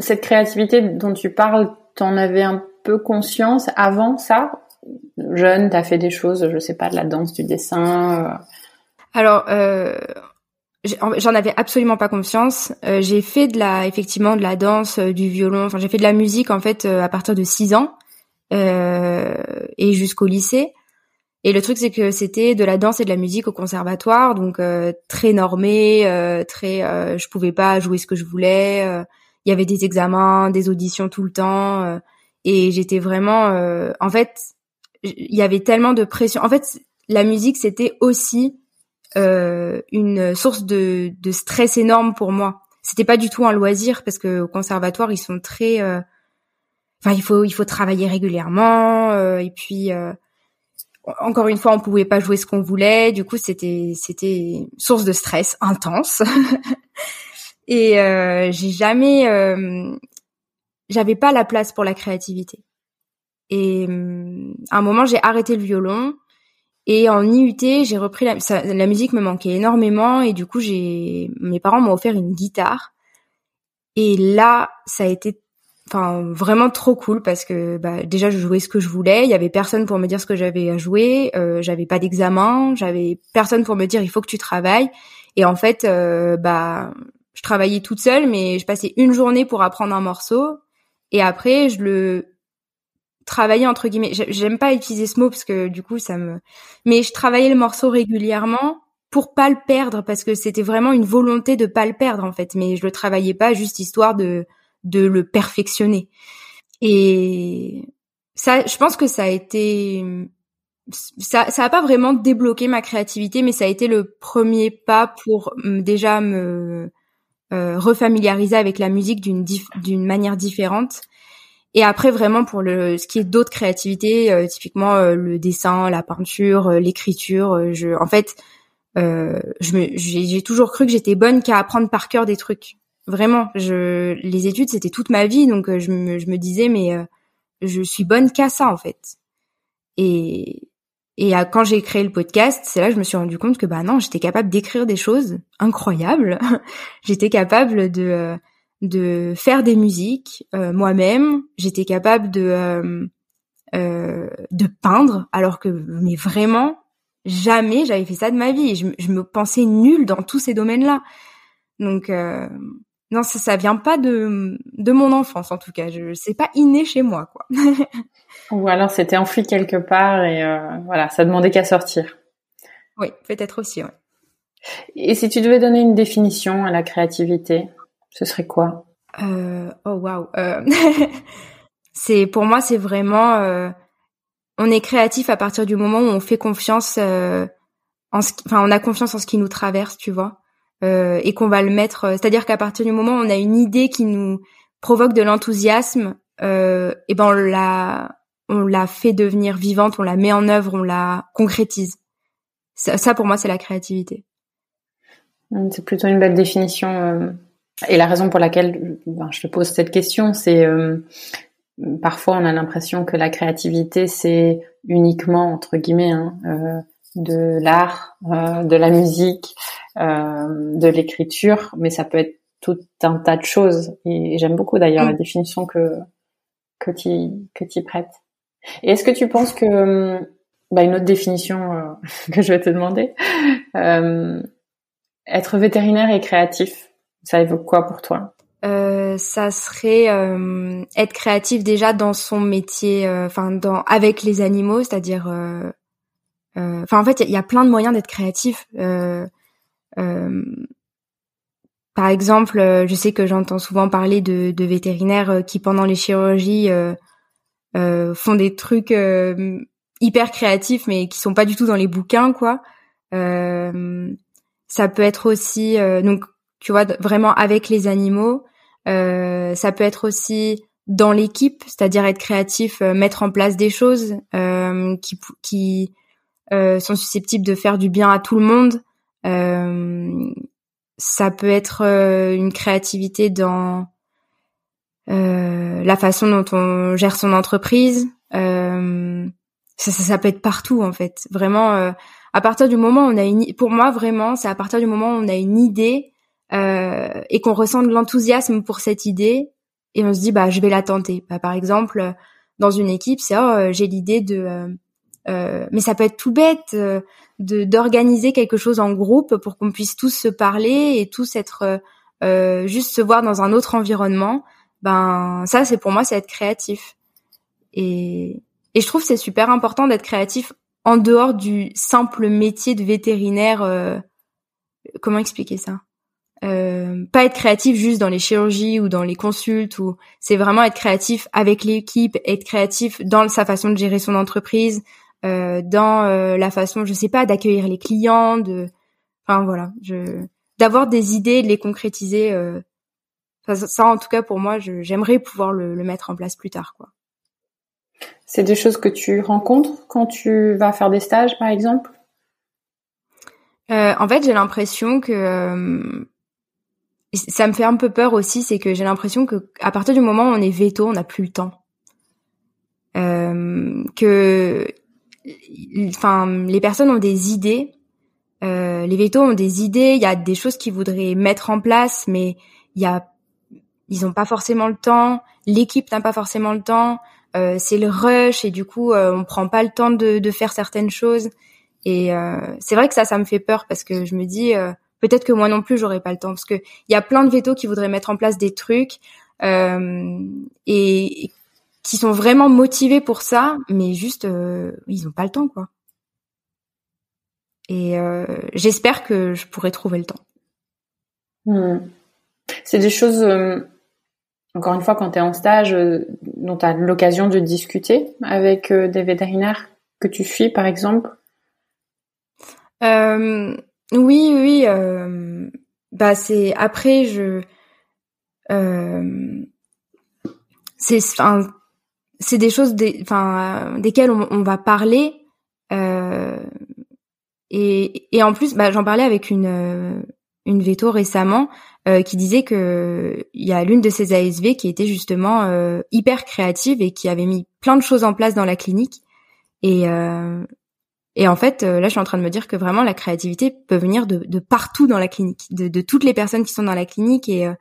Speaker 3: Cette créativité dont tu parles, t'en avais un peu conscience avant ça? Jeune, t'as fait des choses, je sais pas, de la danse, du dessin euh,
Speaker 4: alors, euh, j'en avais absolument pas conscience. Euh, j'ai fait de la, effectivement, de la danse, euh, du violon. Enfin, j'ai fait de la musique en fait à partir de 6 ans et jusqu'au lycée. Et le truc, c'est que c'était de la danse et de la musique au conservatoire, donc très normé, très. je pouvais pas jouer ce que je voulais. Il y avait des examens, des auditions tout le temps, et j'étais vraiment. en fait, il y avait tellement de pression. En fait, la musique c'était aussi euh, une source de, de stress énorme pour moi. C'était pas du tout un loisir parce que au conservatoire ils sont très, euh, enfin il faut il faut travailler régulièrement euh, et puis euh, encore une fois on pouvait pas jouer ce qu'on voulait. Du coup c'était c'était source de stress intense. et euh, j'ai jamais j'avais pas la place pour la créativité. Et à un moment j'ai arrêté le violon et en IUT, j'ai repris la, la musique me manquait énormément et du coup, j'ai mes parents m'ont offert une guitare. Et là, ça a été enfin vraiment trop cool parce que bah, déjà je jouais ce que je voulais, il y avait personne pour me dire ce que j'avais à jouer, euh, j'avais pas d'examen, j'avais personne pour me dire il faut que tu travailles et en fait euh, bah je travaillais toute seule mais je passais une journée pour apprendre un morceau et après je le travailler entre guillemets. J'aime pas utiliser ce mot parce que du coup ça me. Mais je travaillais le morceau régulièrement pour pas le perdre parce que c'était vraiment une volonté de pas le perdre en fait. Mais je le travaillais pas juste histoire de de le perfectionner. Et ça, je pense que ça a été ça ça a pas vraiment débloqué ma créativité mais ça a été le premier pas pour déjà me euh, refamiliariser avec la musique d'une d'une manière différente et après vraiment pour le ce qui est d'autres créativités, euh, typiquement euh, le dessin, la peinture, euh, l'écriture, je en fait me j'ai toujours cru que j'étais bonne qu'à apprendre par cœur des trucs. Vraiment, je les études c'était toute ma vie donc je me je me disais mais je suis bonne qu'à ça en fait. Et et quand j'ai créé le podcast, c'est là que je me suis rendu compte que bah non, j'étais capable d'écrire des choses incroyables. j'étais capable de de faire des musiques euh, moi-même. J'étais capable de euh, euh, de peindre, alors que mais vraiment jamais j'avais fait ça de ma vie. Je, je me pensais nulle dans tous ces domaines-là. Donc non, ça ça vient pas de de mon enfance en tout cas. Je c'est pas inné chez moi quoi.
Speaker 3: Ou alors c'était enfoui quelque part et voilà, ça demandait qu'à sortir.
Speaker 4: Oui, peut-être aussi. Ouais.
Speaker 3: Et si tu devais donner une définition à la créativité, ce serait quoi?
Speaker 4: Euh, Oh waouh. Euh, c'est pour moi c'est vraiment euh, on est créatif à partir du moment où on fait confiance euh, en ce enfin on a confiance en ce qui nous traverse, tu vois. Euh, et qu'on va le mettre c'est-à-dire qu'à partir du moment où on a une idée qui nous provoque de l'enthousiasme et ben on la on la fait devenir vivante, on la met en œuvre, on la concrétise. Ça, pour moi c'est la créativité.
Speaker 3: C'est plutôt une belle définition et la raison pour laquelle ben, je te pose cette question, c'est euh, parfois on a l'impression que la créativité c'est uniquement entre guillemets hein, euh, de l'art, euh, de la musique, de l'écriture, mais ça peut être tout un tas de choses. Et j'aime beaucoup d'ailleurs la mm. définition que que tu que tu prêtes. Et est-ce que tu penses que bah, une autre définition que je vais te demander, être vétérinaire et créatif, ça évoque quoi pour toi?
Speaker 4: Euh, ça serait euh, être créatif déjà dans son métier, euh, enfin dans avec les animaux, c'est-à-dire, euh, enfin en fait il y, a plein de moyens d'être créatif. Par exemple, je sais que j'entends souvent parler de, vétérinaires qui pendant les chirurgies font des trucs hyper créatifs mais qui sont pas du tout dans les bouquins quoi. ça peut être aussi donc tu vois, vraiment avec les animaux. Euh, ça peut être aussi dans l'équipe, c'est-à-dire être créatif, euh, mettre en place des choses euh, qui, euh, sont susceptibles de faire du bien à tout le monde. Euh, ça peut être une créativité dans la façon dont on gère son entreprise. Ça, ça, ça, peut être partout en fait. Vraiment, à partir du moment où on a une, pour moi vraiment, c'est à partir du moment où on a une idée euh, et qu'on ressent de l'enthousiasme pour cette idée et on se dit bah je vais la tenter. Bah, par exemple dans une équipe c'est oh j'ai l'idée de euh, euh, mais ça peut être tout bête de d'organiser quelque chose en groupe pour qu'on puisse tous se parler et tous être juste se voir dans un autre environnement. Ben ça c'est pour moi c'est être créatif et et je trouve c'est super important d'être créatif en dehors du simple métier de vétérinaire. comment expliquer ça? Euh, pas être créatif juste dans les chirurgies ou dans les consultes ou c'est vraiment être créatif avec l'équipe, être créatif dans sa façon de gérer son entreprise, euh, dans euh, la façon, je sais pas, d'accueillir les clients, de, enfin voilà, je, d'avoir des idées, de les concrétiser. Euh, ça, en tout cas pour moi, j'aimerais pouvoir le, le, mettre en place plus tard, quoi.
Speaker 3: C'est des choses que tu rencontres quand tu vas faire des stages, par exemple?
Speaker 4: en fait, j'ai l'impression que ça me fait un peu peur aussi, c'est que j'ai l'impression que à partir du moment où on est veto, on n'a plus le temps. Euh, que, enfin, les personnes ont des idées. Euh, les vétos ont des idées. Il y a des choses qu'ils voudraient mettre en place, mais il y a, ils ont pas forcément le temps. L'équipe n'a pas forcément le temps. Euh, c'est le rush et du coup, euh, on prend pas le temps de, de faire certaines choses. Et euh, c'est vrai que ça, ça me fait peur parce que je me dis euh, peut-être que moi non plus j'aurais pas le temps parce que il y a plein de vétos qui voudraient mettre en place des trucs euh, et, qui sont vraiment motivés pour ça, mais juste euh, ils ont pas le temps quoi. Et euh, j'espère que je pourrai trouver le temps.
Speaker 3: Hmm. C'est des choses, euh, encore une fois, quand tu es en stage, dont tu as l'occasion de discuter avec des vétérinaires que tu suis, par exemple?
Speaker 4: Oui, oui. Bah c'est après je. C'est c'est des choses des enfin desquelles on, on, va parler euh, et et en plus bah j'en parlais avec une une veto récemment euh, qui disait que il y a l'une de ces ASV qui était justement euh, hyper créative et qui avait mis plein de choses en place dans la clinique et euh, et en fait, euh, là, je suis en train de me dire que vraiment la créativité peut venir de, de partout dans la clinique, de, de, toutes les personnes qui sont dans la clinique et euh,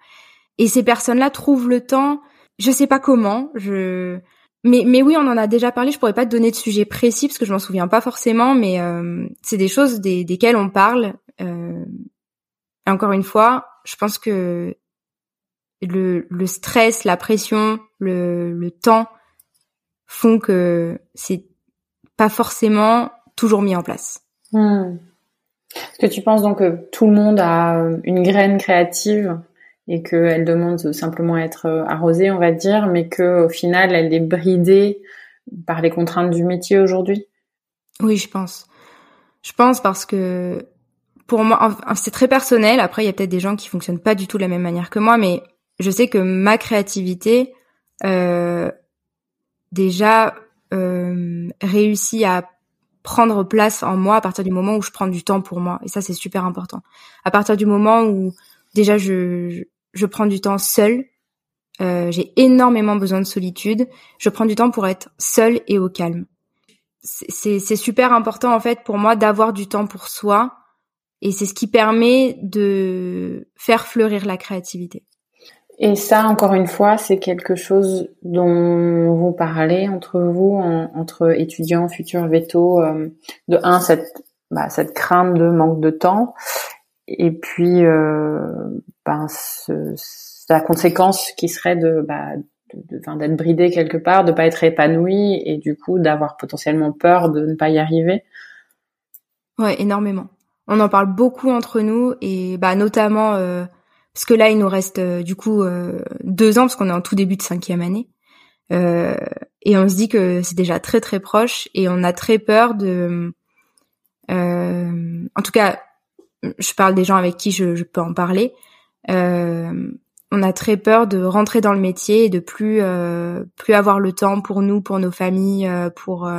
Speaker 4: et ces personnes-là trouvent le temps. Je sais pas comment. Je mais oui, on en a déjà parlé. Je pourrais pas te donner de sujet précis parce que je m'en souviens pas forcément, mais euh, c'est des choses des, desquelles on parle. Euh, encore une fois, je pense que le, stress, la pression, le, temps font que c'est pas forcément toujours mis en place.
Speaker 3: Hmm. Est-ce que tu penses donc que tout le monde a une graine créative et qu'elle demande simplement à être arrosée, on va dire, mais qu'au final, elle est bridée par les contraintes du métier aujourd'hui
Speaker 4: Oui, je pense. Je pense parce que pour moi, c'est très personnel. Après, il y a peut-être des gens qui fonctionnent pas du tout de la même manière que moi, mais je sais que ma créativité euh, déjà euh, réussit à prendre place en moi à partir du moment où je prends du temps pour moi. Et ça, c'est super important. À partir du moment où déjà je, je, prends du temps seul, euh, j'ai énormément besoin de solitude. Je prends du temps pour être seule et au calme. C'est super important en fait pour moi d'avoir du temps pour soi et c'est ce qui permet de faire fleurir la créativité.
Speaker 3: Et ça, encore une fois, c'est quelque chose dont vous parlez entre vous, entre étudiants, futurs vétos. Euh, de un, cette, bah, cette crainte de manque de temps, et puis euh, ben, ce, la conséquence qui serait de, bah, d'être bridé quelque part, de pas être épanoui, et du coup d'avoir potentiellement peur de ne pas y arriver.
Speaker 4: Ouais, énormément. On en parle beaucoup entre nous, et bah notamment. Euh parce que là il nous reste euh, du coup euh, deux ans parce qu'on est en tout début de cinquième année euh, et on se dit que c'est déjà très très proche et on a très peur de en tout cas je parle des gens avec qui je, peux en parler on a très peur de rentrer dans le métier et de plus plus avoir le temps pour nous pour nos familles pour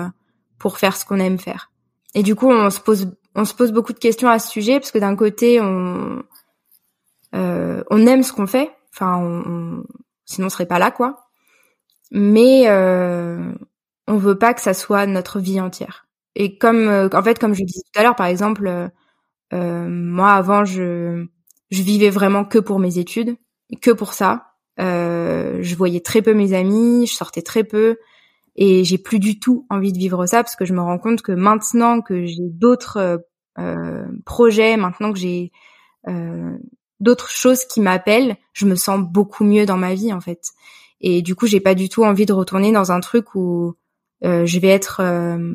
Speaker 4: pour faire ce qu'on aime faire et du coup on se pose on se pose beaucoup de questions à ce sujet parce que d'un côté on euh, on aime ce qu'on fait, enfin, on, sinon on serait pas là, quoi. Mais euh, on veut pas que ça soit notre vie entière. Et comme, euh, en fait, comme je disais tout à l'heure, par exemple, euh, moi avant, je, je vivais vraiment que pour mes études, que pour ça. je voyais très peu mes amis, je sortais très peu, et j'ai plus du tout envie de vivre ça parce que je me rends compte que maintenant que j'ai d'autres projets, maintenant que j'ai d'autres choses qui m'appellent, je me sens beaucoup mieux dans ma vie en fait. Et du coup, j'ai pas du tout envie de retourner dans un truc où euh, je vais être euh,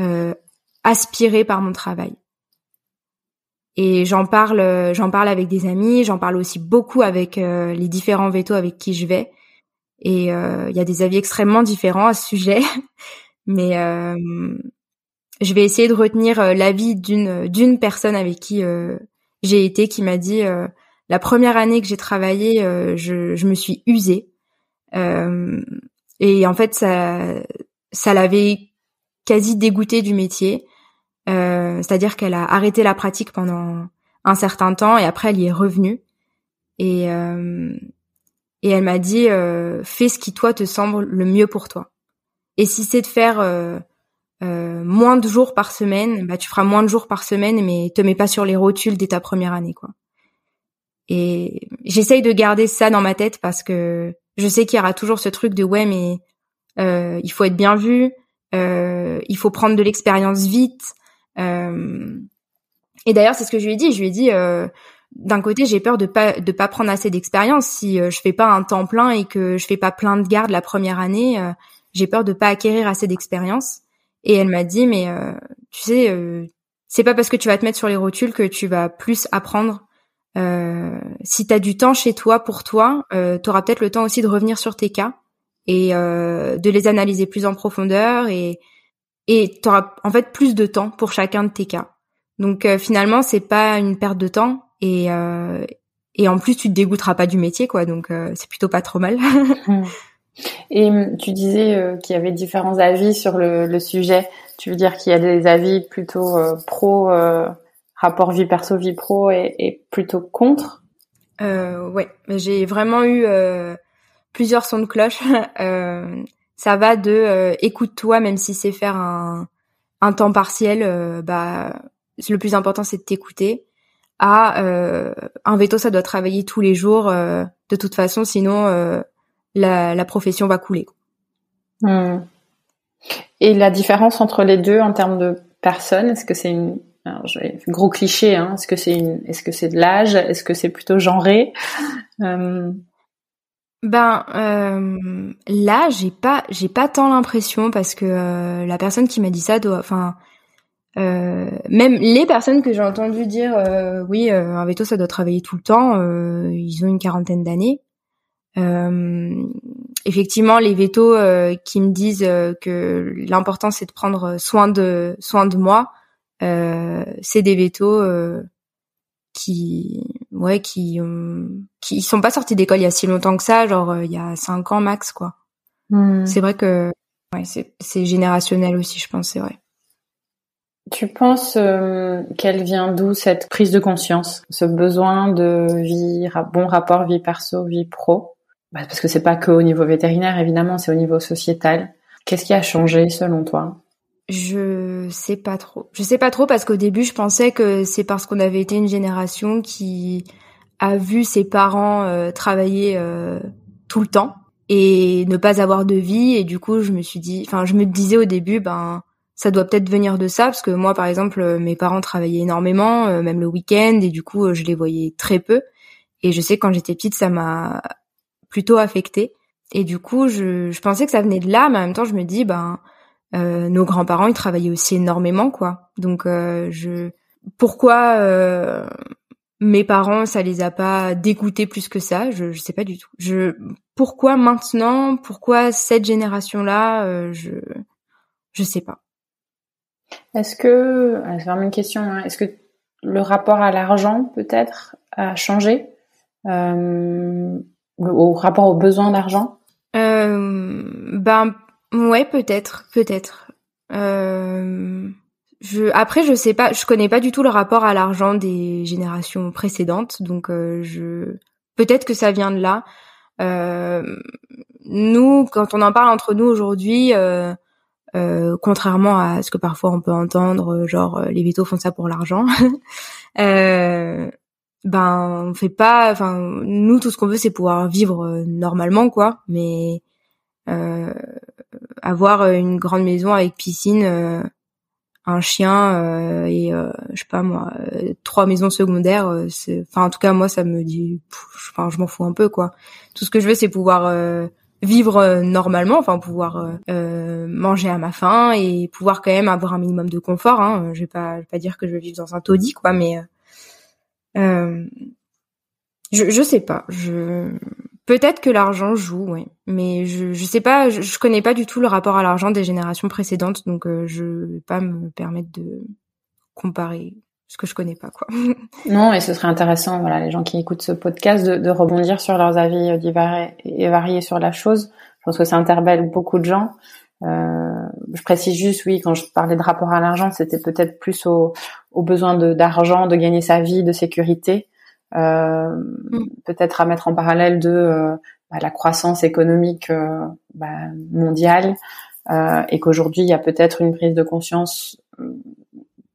Speaker 4: euh, aspirée par mon travail. Et j'en parle, j'en parle avec des amis, j'en parle aussi beaucoup avec les différents vétos avec qui je vais. Et il y a des avis extrêmement différents à ce sujet, mais je vais essayer de retenir l'avis d'une d'une personne avec qui j'ai été, qui m'a dit la première année que j'ai travaillé, je, je me suis usée. et en fait, ça ça l'avait quasi dégoûtée du métier. Euh, c'est-à-dire qu'elle a arrêté la pratique pendant un certain temps et après elle y est revenue. Et, euh, et elle m'a dit euh, fais ce qui toi te semble le mieux pour toi. Et si c'est de faire moins de jours par semaine, bah tu feras moins de jours par semaine, mais te mets pas sur les rotules dès ta première année, quoi. Et j'essaye de garder ça dans ma tête parce que je sais qu'il y aura toujours ce truc de ouais, mais il faut être bien vu, il faut prendre de l'expérience vite, euh, et d'ailleurs, c'est ce que je lui ai dit. Je lui ai dit, euh, d'un côté, j'ai peur de pas de pas prendre assez d'expérience. Si euh, je fais pas un temps plein et que je fais pas plein de gardes la première année, j'ai peur de pas acquérir assez d'expérience. Et elle m'a dit, mais tu sais, c'est pas parce que tu vas te mettre sur les rotules que tu vas plus apprendre. si tu as du temps chez toi pour toi, euh, tu auras peut-être le temps aussi de revenir sur tes cas et de les analyser plus en profondeur et et tu auras en fait plus de temps pour chacun de tes cas. Donc euh, finalement, c'est pas une perte de temps et euh, et en plus tu te dégoûteras pas du métier quoi. Donc euh, c'est plutôt pas trop mal.
Speaker 3: et hum, tu disais qu'il y avait différents avis sur le, le sujet. Tu veux dire qu'il y a des avis plutôt pro rapport vie perso vie pro et, et plutôt contre?
Speaker 4: Euh, Ouais, j'ai vraiment eu plusieurs sons de cloche. ça va de euh, écoute-toi même si c'est faire un, un temps partiel euh, bah le plus important c'est de t'écouter à euh, un veto ça doit travailler tous les jours de toute façon sinon la, profession va couler
Speaker 3: hmm. et la différence entre les deux en termes de personnes est-ce que c'est une gros cliché hein, est-ce que c'est une est-ce que c'est de l'âge est-ce que c'est plutôt genré?
Speaker 4: Ben euh, là, j'ai pas j'ai pas tant l'impression parce que euh, la personne qui m'a dit ça doit enfin euh, même les personnes que j'ai entendu dire oui un veto ça doit travailler tout le temps ils ont une quarantaine d'années. Effectivement les vétos qui me disent que l'important c'est de prendre soin de soin de moi c'est des vétos qui ouais qui qui sont pas sortis d'école il y a si longtemps que ça genre euh, il y a cinq ans max quoi. Hmm. c'est vrai que ouais c'est c'est générationnel aussi je pense c'est vrai.
Speaker 3: Tu penses euh, qu'elle vient d'où cette prise de conscience? Ce besoin de vie bon rapport vie perso vie pro? Bah, parce que c'est pas que au niveau vétérinaire évidemment c'est au niveau sociétal. Qu'est-ce qui a changé selon toi?
Speaker 4: Je sais pas trop. Je sais pas trop parce qu'au début, je pensais que c'est parce qu'on avait été une génération qui a vu ses parents euh, travailler euh, tout le temps et ne pas avoir de vie. Et du coup, je me suis dit enfin, je me disais au début ben ça doit peut-être venir de ça parce que moi par exemple, mes parents travaillaient énormément euh, même le week-end et du coup, je les voyais très peu. Et je sais quand j'étais petite, ça m'a plutôt affectée. Et du coup, je, je pensais que ça venait de là mais en même temps, je me dis ben euh, nos grands-parents ils travaillaient aussi énormément quoi. Donc euh, je pourquoi euh, mes parents ça les a pas dégoûtés plus que ça, je je sais pas du tout. Je pourquoi maintenant, pourquoi cette génération là, je je sais pas.
Speaker 3: Est-ce que c'est vraiment une question hein, est-ce que le rapport à l'argent peut-être a changé? Euh, au rapport aux besoins d'argent?
Speaker 4: Euh, ben Ouais, peut-être, peut-être. Euh, je, après, je sais pas, je connais pas du tout le rapport à l'argent des générations précédentes, donc euh, je, peut-être que ça vient de là. Euh, nous, quand on en parle entre nous aujourd'hui, euh, euh, contrairement à ce que parfois on peut entendre, genre les vétos font ça pour l'argent, ben on fait pas. Enfin, nous, tout ce qu'on veut, c'est pouvoir vivre normalement, quoi. Mais euh, avoir euh, une grande maison avec piscine, euh, un chien euh, et je sais pas moi, trois maisons secondaires. enfin en tout cas moi ça me dit, enfin je m'en fous un peu quoi. Tout ce que je veux c'est pouvoir vivre normalement, enfin pouvoir euh, manger à ma faim et pouvoir quand même avoir un minimum de confort. Hein. Je vais pas, je vais pas dire que je vais vivre dans un taudis, quoi, mais Euh, je je sais pas. Je peut-être que l'argent joue, oui, mais je je sais pas. Je, je, connais pas du tout le rapport à l'argent des générations précédentes, donc euh, je vais pas me permettre de comparer ce que je connais pas quoi.
Speaker 3: Non, et ce serait intéressant, voilà, les gens qui écoutent ce podcast, de, de rebondir sur leurs avis divers et variés sur la chose. Je pense que ça interpelle beaucoup de gens. Euh, je précise juste, oui, quand je parlais de rapport à l'argent, c'était peut-être plus au, au besoin d'argent, de, gagner sa vie, de sécurité, euh, mm. peut-être à mettre en parallèle de euh, bah, la croissance économique euh, bah, mondiale, euh, et qu'aujourd'hui il y a peut-être une prise de conscience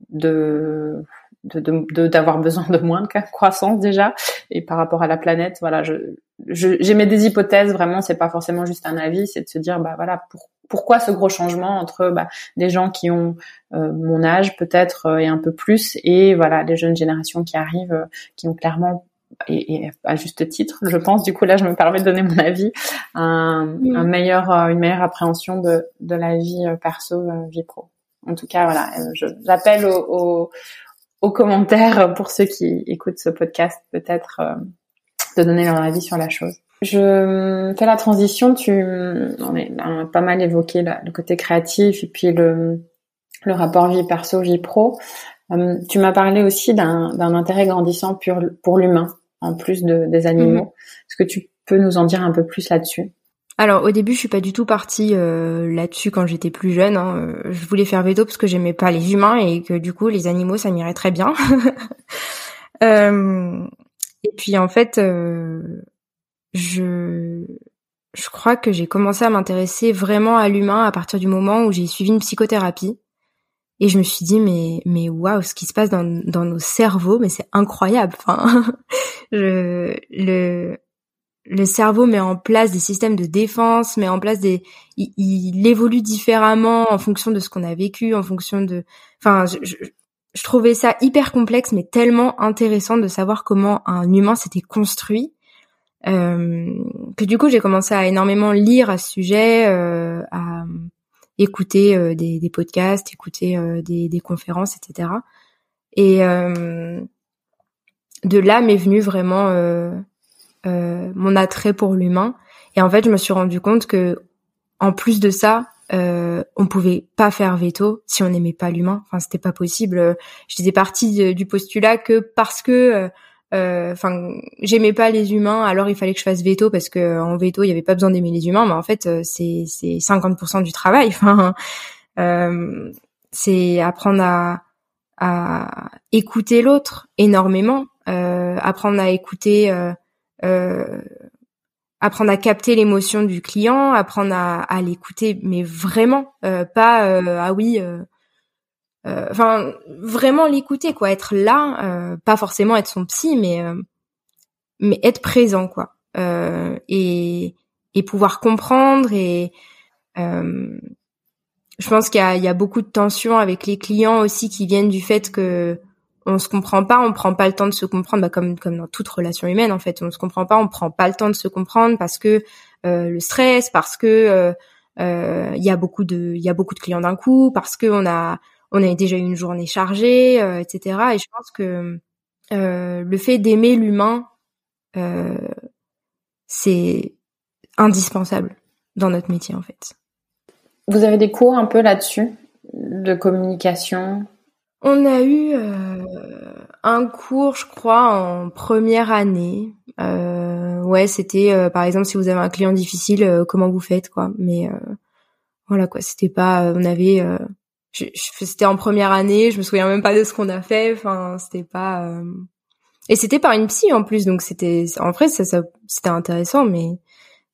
Speaker 3: de d'avoir de, besoin de moins de croissance déjà et par rapport à la planète voilà je j'émets des hypothèses vraiment c'est pas forcément juste un avis c'est de se dire bah voilà pour, pourquoi ce gros changement entre bah, des gens qui ont euh, mon âge peut-être euh, et un peu plus et voilà les jeunes générations qui arrivent euh, qui ont clairement et, et, à juste titre, je pense. Du coup, là, je me permets de donner mon avis, un, un meilleur, une meilleure appréhension de, de la vie perso, vie pro. En tout cas, voilà, j'appelle aux, aux commentaires pour ceux qui écoutent ce podcast, peut-être euh, de donner leur avis sur la chose. Je fais la transition. Tu, on a pas mal évoqué le côté créatif et puis le, le rapport vie perso vie pro. Euh, tu m'as parlé aussi d'un intérêt grandissant pour, pour l'humain en plus de, des animaux. Mm-hmm. Est-ce que tu peux nous en dire un peu plus là-dessus?
Speaker 4: Alors au début, je suis pas du tout partie euh, là-dessus quand j'étais plus jeune. Hein. Euh, je voulais faire veto parce que j'aimais pas les humains et que du coup les animaux ça m'irait très bien. euh, et puis en fait, euh, je je crois que j'ai commencé à m'intéresser vraiment à l'humain à partir du moment où j'ai suivi une psychothérapie. Et je me suis dit mais mais waouh ce qui se passe dans, nos cerveaux mais c'est incroyable. Enfin, je, le le cerveau met en place des systèmes de défense, met en place des, il, évolue différemment en fonction de ce qu'on a vécu, en fonction de, enfin, je, je, trouvais ça hyper complexe, mais tellement intéressant de savoir comment un humain s'était construit, que du coup j'ai commencé à énormément lire à ce sujet, euh, à écouter euh, des, des, podcasts, écouter euh, des, conférences, etc. Et euh, de là m'est venu vraiment euh, mon attrait pour l'humain. Et en fait, je me suis rendu compte que, en plus de ça, euh, on pouvait pas faire veto si on n'aimait pas l'humain. Enfin, c'était pas possible. J'étais partie du postulat que parce que, euh, enfin, j'aimais pas les humains, alors il fallait que je fasse veto parce que en veto, il y avait pas besoin d'aimer les humains. Mais en fait, euh, c'est c'est 50% du travail. Enfin, euh, c'est apprendre à écouter l'autre énormément, euh, apprendre à écouter apprendre à capter l'émotion du client, apprendre à, à l'écouter, mais vraiment, pas ah oui, enfin vraiment l'écouter quoi, être là, pas forcément être son psy, mais mais être présent quoi, et et pouvoir comprendre et je pense qu'il y a, il y a beaucoup de tensions avec les clients aussi qui viennent du fait que on se comprend pas, on prend pas le temps de se comprendre, bah comme comme dans toute relation humaine en fait, on se comprend pas, on prend pas le temps de se comprendre parce que euh, le stress, parce que euh, euh, il y a beaucoup de il y a beaucoup de clients d'un coup, parce que on a on a déjà eu une journée chargée, etc. Et je pense que le fait d'aimer l'humain, c'est indispensable dans notre métier en fait.
Speaker 3: Vous avez des cours un peu là-dessus de communication?
Speaker 4: On a eu euh, un cours, je crois, en première année. Euh, ouais, c'était euh, par exemple si vous avez un client difficile, comment vous faites, quoi. Mais voilà, quoi. C'était pas, on avait, c'était en première année. Je me souviens même pas de ce qu'on a fait. Enfin, c'était pas. Et c'était par une psy en plus, donc c'était, en vrai, ça, ça c'était intéressant, mais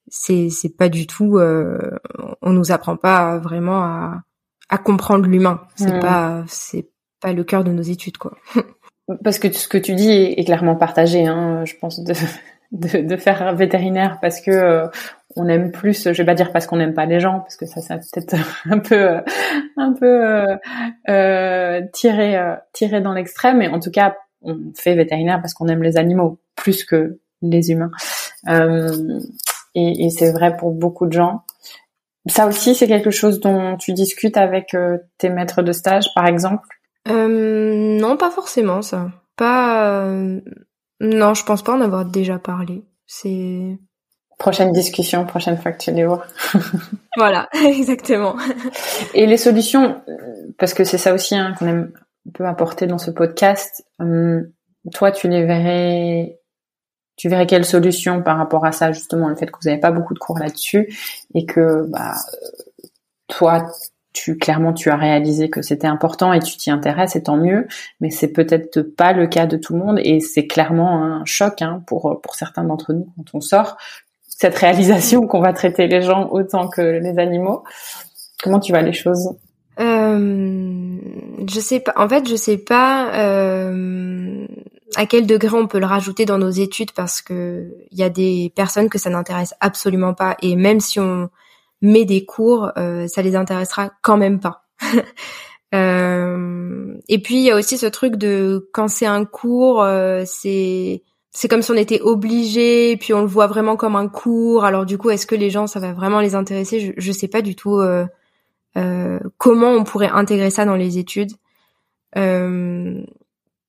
Speaker 4: c'est, c'est pas du tout. on nous apprend pas vraiment à, à comprendre l'humain. C'est pas, c'est le cœur de nos études, quoi.
Speaker 3: parce que ce que tu dis est, clairement partagé, hein, je pense, de, de, faire vétérinaire parce que euh, on aime plus. Je vais pas dire parce qu'on n'aime pas les gens, parce que ça, ça peut-être un peu, un peu euh, euh, tiré, euh, tiré dans l'extrême. Mais en tout cas, on fait vétérinaire parce qu'on aime les animaux plus que les humains. et, et c'est vrai pour beaucoup de gens. Ça aussi, c'est quelque chose dont tu discutes avec tes maîtres de stage, par exemple?
Speaker 4: Euh, non, pas forcément ça. pas. Non, je pense pas en avoir déjà parlé. C'est
Speaker 3: Prochaine discussion, prochaine fois que tu les vois.
Speaker 4: voilà, exactement.
Speaker 3: Et les solutions, parce que c'est ça aussi hein, qu'on aime peut apporter dans ce podcast. Hum, toi, tu les verrais, tu verrais quelle solution par rapport à ça justement, le fait que vous n'avez pas beaucoup de cours là-dessus et que bah toi, tu clairement tu as réalisé que c'était important et tu t'y intéresses et tant mieux, mais c'est peut-être pas le cas de tout le monde et c'est clairement un choc hein, pour pour certains d'entre nous quand on sort cette réalisation qu'on va traiter les gens autant que les animaux. Comment tu vois les choses?
Speaker 4: Euh, Je sais pas. En fait, je sais pas euh, à quel degré on peut le rajouter dans nos études parce que il y a des personnes que ça n'intéresse absolument pas et même si on met des cours, euh, ça les intéressera quand même pas. euh, et puis il y a aussi ce truc de quand c'est un cours, euh, c'est c'est comme si on était obligé, puis on le voit vraiment comme un cours. Alors du coup, est-ce que les gens, ça va vraiment les intéresser? Je, je sais pas du tout euh, euh, comment on pourrait intégrer ça dans les études. Euh,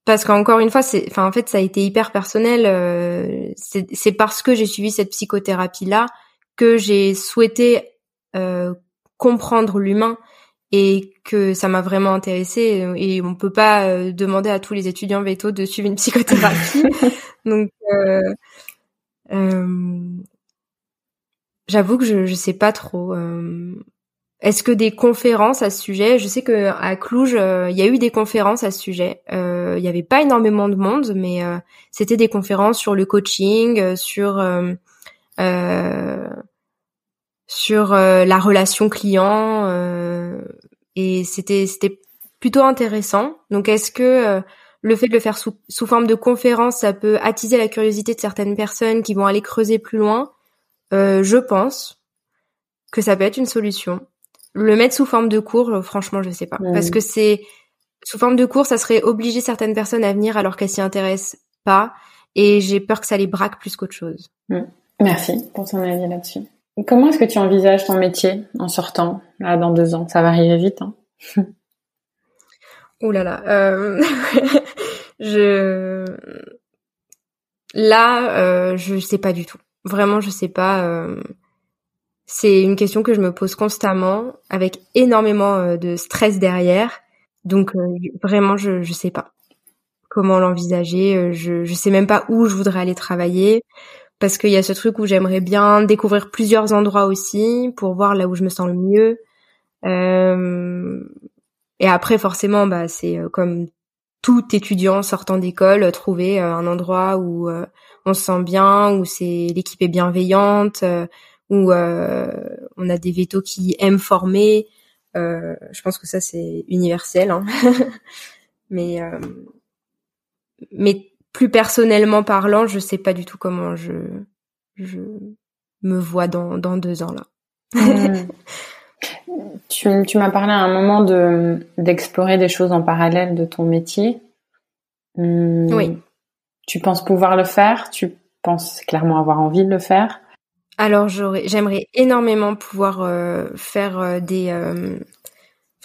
Speaker 4: parce qu'encore une fois, enfin en fait, ça a été hyper personnel. Euh, c'est parce que j'ai suivi cette psychothérapie là que j'ai souhaité euh, comprendre l'humain et que ça m'a vraiment intéressée et on peut pas euh, demander à tous les étudiants veto de suivre une psychothérapie. Donc euh, euh, j'avoue que je je sais pas trop euh, est-ce que des conférences à ce sujet? Je sais que à Cluj il y a eu des conférences à ce sujet. Il y avait pas énormément de monde mais c'était des conférences sur le coaching sur sur la relation client et c'était c'était plutôt intéressant. Donc est-ce que euh, le fait de le faire sous, sous forme de conférence, ça peut attiser la curiosité de certaines personnes qui vont aller creuser plus loin? Euh, Je pense que ça peut être une solution. Le mettre sous forme de cours, euh, franchement, je sais pas, parce que c'est sous forme de cours, ça serait obliger certaines personnes à venir alors qu'elles s'y intéressent pas, et j'ai peur que ça les braque plus qu'autre chose.
Speaker 3: Merci pour ton avis là-dessus. Comment est-ce que tu envisages ton métier en sortant là dans deux ans? Ça va arriver vite. Hein
Speaker 4: Ouh là là. Euh... je là, euh, je sais pas du tout. Vraiment, je sais pas. Euh... C'est une question que je me pose constamment, avec énormément de stress derrière. Donc vraiment, je je sais pas comment l'envisager. Je je sais même pas où je voudrais aller travailler parce qu'il y a ce truc où j'aimerais bien découvrir plusieurs endroits aussi pour voir là où je me sens le mieux. Euh, et après, forcément, bah, c'est euh, comme tout étudiant sortant d'école, trouver euh, un endroit où on se sent bien, où c'est l'équipe est bienveillante, où on a des vétos qui aiment former. je pense que ça c'est universel, hein. mais mais plus personnellement parlant, je sais pas du tout comment je je me vois dans dans deux ans là.
Speaker 3: Tu, tu m'as parlé à un moment de d'explorer des choses en parallèle de ton métier.
Speaker 4: Hmm. Oui.
Speaker 3: Tu penses pouvoir le faire? Tu penses clairement avoir envie de le faire?
Speaker 4: Alors j'aimerais énormément pouvoir euh, faire euh, des,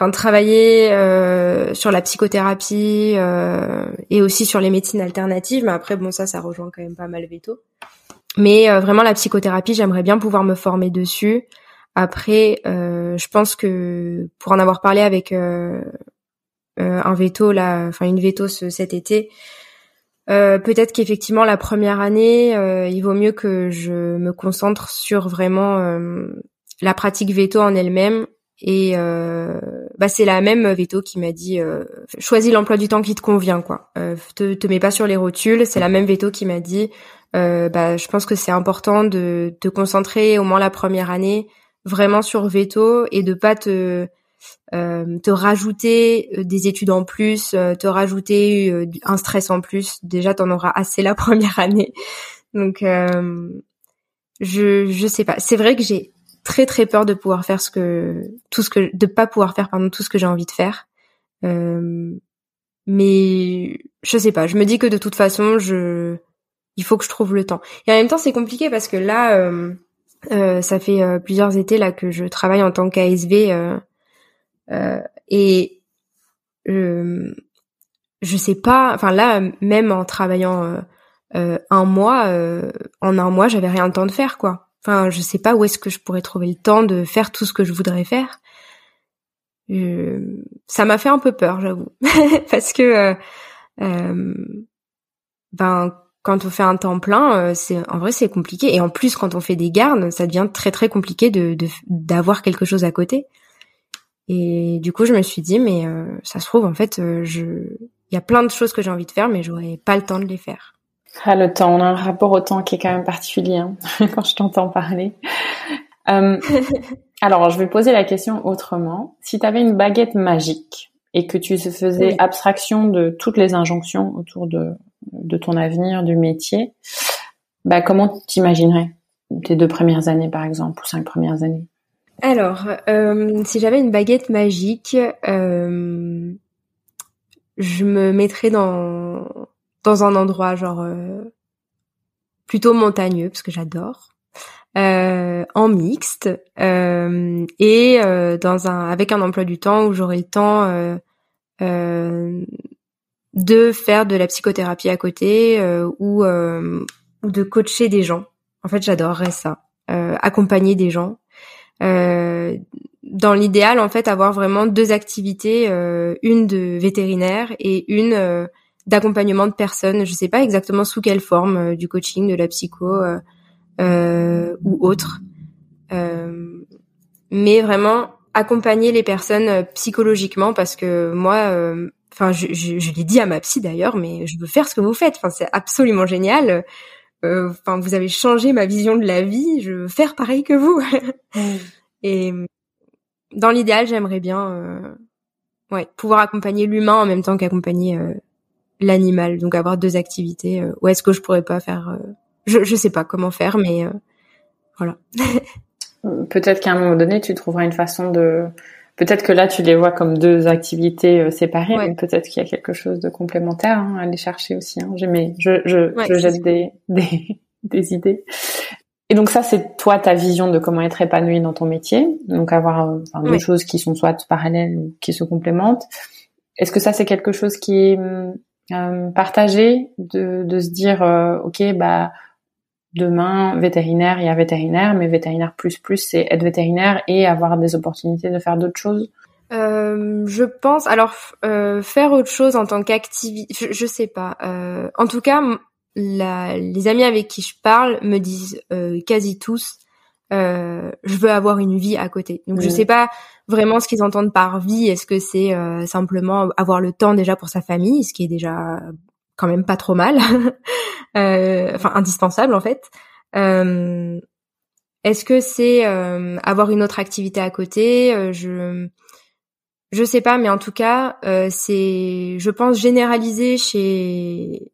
Speaker 4: euh, enfin travailler euh, sur la psychothérapie euh, et aussi sur les médecines alternatives. Mais après, bon, ça, ça rejoint quand même pas mal Veto. Mais euh, vraiment, la psychothérapie, j'aimerais bien pouvoir me former dessus. Après, je pense que pour en avoir parlé avec un Veto, là, enfin une Veto cet été, peut-être qu'effectivement la première année, il vaut mieux que je me concentre sur vraiment la pratique veto en elle-même et euh, bah c'est la même Veto qui m'a dit euh, choisis l'emploi du temps qui te convient quoi. Euh, te, mets pas sur les rotules. C'est la même Veto qui m'a dit euh, bah je pense que c'est important de te concentrer au moins la première année vraiment sur Veto et de pas te euh, te rajouter euh, des études en plus, te rajouter un stress en plus. Déjà t'en auras assez la première année. Donc je je sais pas. C'est vrai que j'ai très très peur de pouvoir faire ce que tout ce que de pas pouvoir faire pardon tout ce que j'ai envie de faire. Euh, mais je sais pas, je me dis que de toute façon, je il faut que je trouve le temps. Et en même temps, c'est compliqué parce que là euh, euh, ça fait euh, plusieurs étés là que je travaille en tant qu'ASV euh, euh, et je sais pas. Enfin là, même en travaillant un mois, en un mois, j'avais rien le temps de faire quoi. Enfin, je sais pas où est-ce que je pourrais trouver le temps de faire tout ce que je voudrais faire. ça m'a fait un peu peur, j'avoue, parce que ben quand on fait un temps plein, euh, c'est en vrai c'est compliqué. Et en plus, quand on fait des gardes, ça devient très très compliqué de d'avoir quelque chose à côté. Et du coup, je me suis dit, mais euh, ça se trouve en fait, euh, je, il y a plein de choses que j'ai envie de faire, mais j'aurais pas le temps de les faire.
Speaker 3: Ah, le temps, on a un rapport au temps qui est quand même particulier hein, quand je t'entends parler. alors, je vais poser la question autrement. Si tu avais une baguette magique et que tu faisais abstraction de toutes les injonctions autour de de ton avenir, du métier, bah, comment t'imaginerais tes deux premières années, par exemple, ou cinq premières années?
Speaker 4: Alors, euh, si j'avais une baguette magique, euh, je me mettrais dans dans un endroit genre euh, plutôt montagneux parce que j'adore, en mixte et dans un avec un emploi du temps où j'aurais le temps de faire de la psychothérapie à côté euh, ou euh, ou de coacher des gens. En fait, j'adorerais ça, euh, accompagner des gens. dans l'idéal, en fait, avoir vraiment deux activités, une de vétérinaire et une d'accompagnement de personnes. Je sais pas exactement sous quelle forme, du coaching, de la psycho ou autre, mais vraiment accompagner les personnes psychologiquement parce que moi Enfin, je, je, je l'ai dit à ma psy d'ailleurs, mais je veux faire ce que vous faites. Enfin, c'est absolument génial. Euh, enfin, vous avez changé ma vision de la vie. Je veux faire pareil que vous. Et dans l'idéal, j'aimerais bien, euh, ouais, pouvoir accompagner l'humain en même temps qu'accompagner euh, l'animal. Donc avoir deux activités. Euh, ou est-ce que je pourrais pas faire euh, Je je sais pas comment faire, mais voilà.
Speaker 3: Peut-être qu'à un moment donné, tu trouveras une façon de Peut-être que là, tu les vois comme deux activités euh, séparées, mais peut-être qu'il y a quelque chose de complémentaire hein, à aller chercher aussi. Hein. Mais je, je, je jette des, des, des, idées. Et donc ça, c'est toi ta vision de comment être épanoui dans ton métier. Donc avoir euh, deux choses qui sont soit parallèles ou qui se complémentent. Est-ce que ça, c'est quelque chose qui euh, partagé de, de se dire, euh, ok, bah demain, vétérinaire, il y a vétérinaire, mais vétérinaire plus plus, c'est être vétérinaire et avoir des opportunités de faire d'autres choses
Speaker 4: euh, je pense alors euh, faire autre chose en tant qu'activité, je, je, sais pas. Euh, en tout cas, la, les amis avec qui je parle me disent euh, quasi tous, euh, je veux avoir une vie à côté. Donc je mmh. sais pas vraiment ce qu'ils entendent par vie. Est-ce que c'est simplement avoir le temps déjà pour sa famille, ce qui est déjà quand même pas trop mal, euh, enfin indispensable en fait. Euh, est-ce que c'est euh, avoir une autre activité à côté? Je je sais pas, mais en tout cas, c'est, je pense, généraliser chez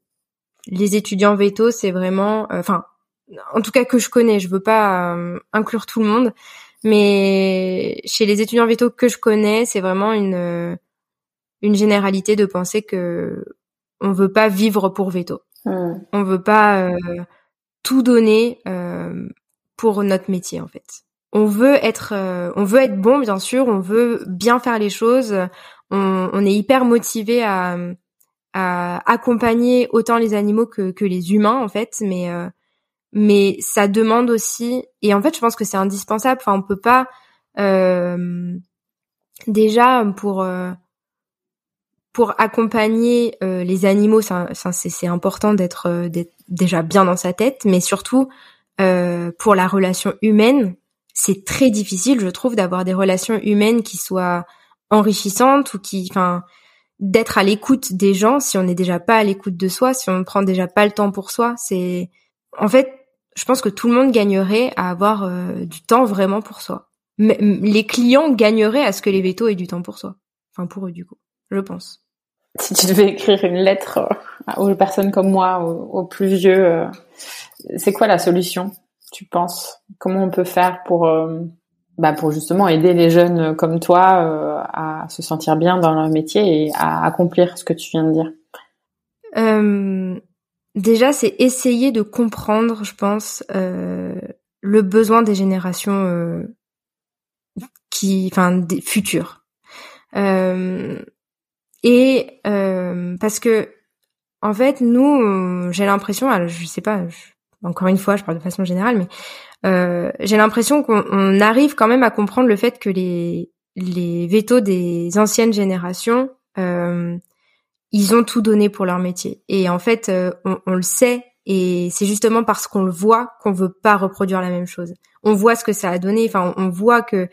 Speaker 4: les étudiants veto, c'est vraiment, enfin, en tout cas que je connais. Je veux pas inclure tout le monde, mais chez les étudiants veto que je connais, c'est vraiment une une généralité de penser que on veut pas vivre pour veto. Hmm. On veut pas euh, tout donner euh, pour notre métier en fait. On veut être, euh, on veut être bon bien sûr, on veut bien faire les choses. On, on est hyper motivé à, à, accompagner autant les animaux que, que les humains en fait, mais mais ça demande aussi et en fait je pense que c'est indispensable. Enfin on peut pas déjà pour pour accompagner euh, les animaux, c'est important euh, d'être déjà bien dans sa tête, mais surtout euh, pour la relation humaine, c'est très difficile, je trouve, d'avoir des relations humaines qui soient enrichissantes ou qui, enfin, d'être à l'écoute des gens si on n'est déjà pas à l'écoute de soi, si on ne prend déjà pas le temps pour soi. C'est, en fait, je pense que tout le monde gagnerait à avoir du temps vraiment pour soi. Mais, les clients gagneraient à ce que les vétos aient du temps pour soi. Enfin, pour eux, du coup, je pense
Speaker 3: si tu devais écrire une lettre euh, aux personnes comme moi, aux, plus vieux, euh, c'est quoi la solution Tu penses? Comment on peut faire pour, euh, bah pour justement aider les jeunes comme toi à se sentir bien dans leur métier et à accomplir ce que tu viens de dire?
Speaker 4: Déjà, c'est essayer de comprendre, je pense, le besoin des générations qui, enfin, des futures. et parce que en fait, nous, j'ai l'impression, je sais pas, encore une fois, je parle de façon générale, mais euh, j'ai l'impression qu'on arrive quand même à comprendre le fait que les les vétos des anciennes générations, euh, ils ont tout donné pour leur métier. Et en fait, euh, on, on, le sait, et c'est justement parce qu'on le voit qu'on veut pas reproduire la même chose. On voit ce que ça a donné. Enfin, on, voit que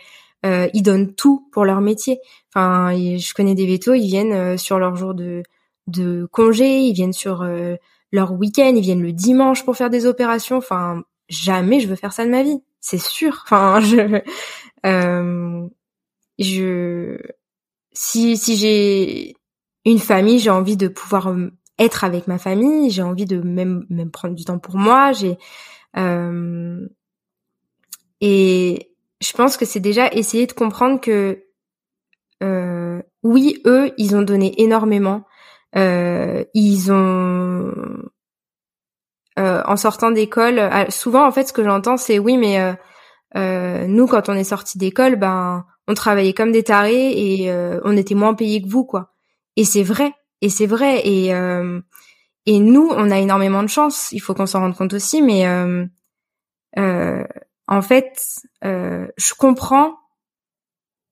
Speaker 4: euh, ils donnent tout pour leur métier. Enfin, je connais des vétos, ils viennent euh, sur leur jour de de congé, ils viennent sur euh, leur week-end, ils viennent le dimanche pour faire des opérations. Enfin, jamais je veux faire ça de ma vie, c'est sûr. Enfin, je, euh, je, si si j'ai une famille, j'ai envie de pouvoir euh, être avec ma famille, j'ai envie de même même prendre du temps pour moi. J'ai euh, et je pense que c'est déjà essayer de comprendre que euh, oui, eux, ils ont donné énormément. Ils ont en sortant d'école, souvent en fait ce que j'entends c'est oui mais nous quand on est sorti d'école ben on travaillait comme des tarés et on était moins payés que vous quoi. Et c'est vrai et c'est vrai et et nous on a énormément de chance. Il faut qu'on s'en rende compte aussi mais en fait je comprends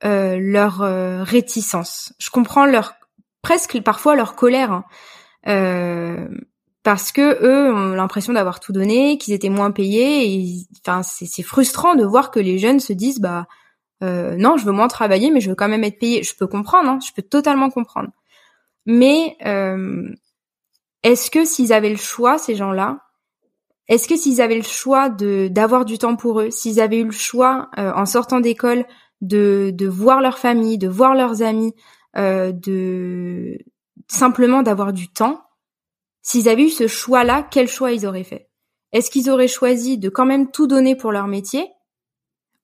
Speaker 4: leur réticence. Je comprends leur presque parfois leur colère. Hein. Euh, parce que eux ont l'impression d'avoir tout donné, qu'ils étaient moins payés. Enfin, c'est frustrant de voir que les jeunes se disent bah euh, non, je veux moins travailler, mais je veux quand même être payé. Je peux comprendre, hein, je peux totalement comprendre. Mais euh, est-ce que s'ils avaient le choix, ces gens-là, est-ce que s'ils avaient le choix de d'avoir du temps pour eux, s'ils avaient eu le choix euh, en sortant d'école de de voir leur famille, de voir leurs amis, euh, de simplement d'avoir du temps, S'ils avaient eu ce choix-là, quel choix ils auraient fait? Est-ce qu'ils auraient choisi de quand même tout donner pour leur métier?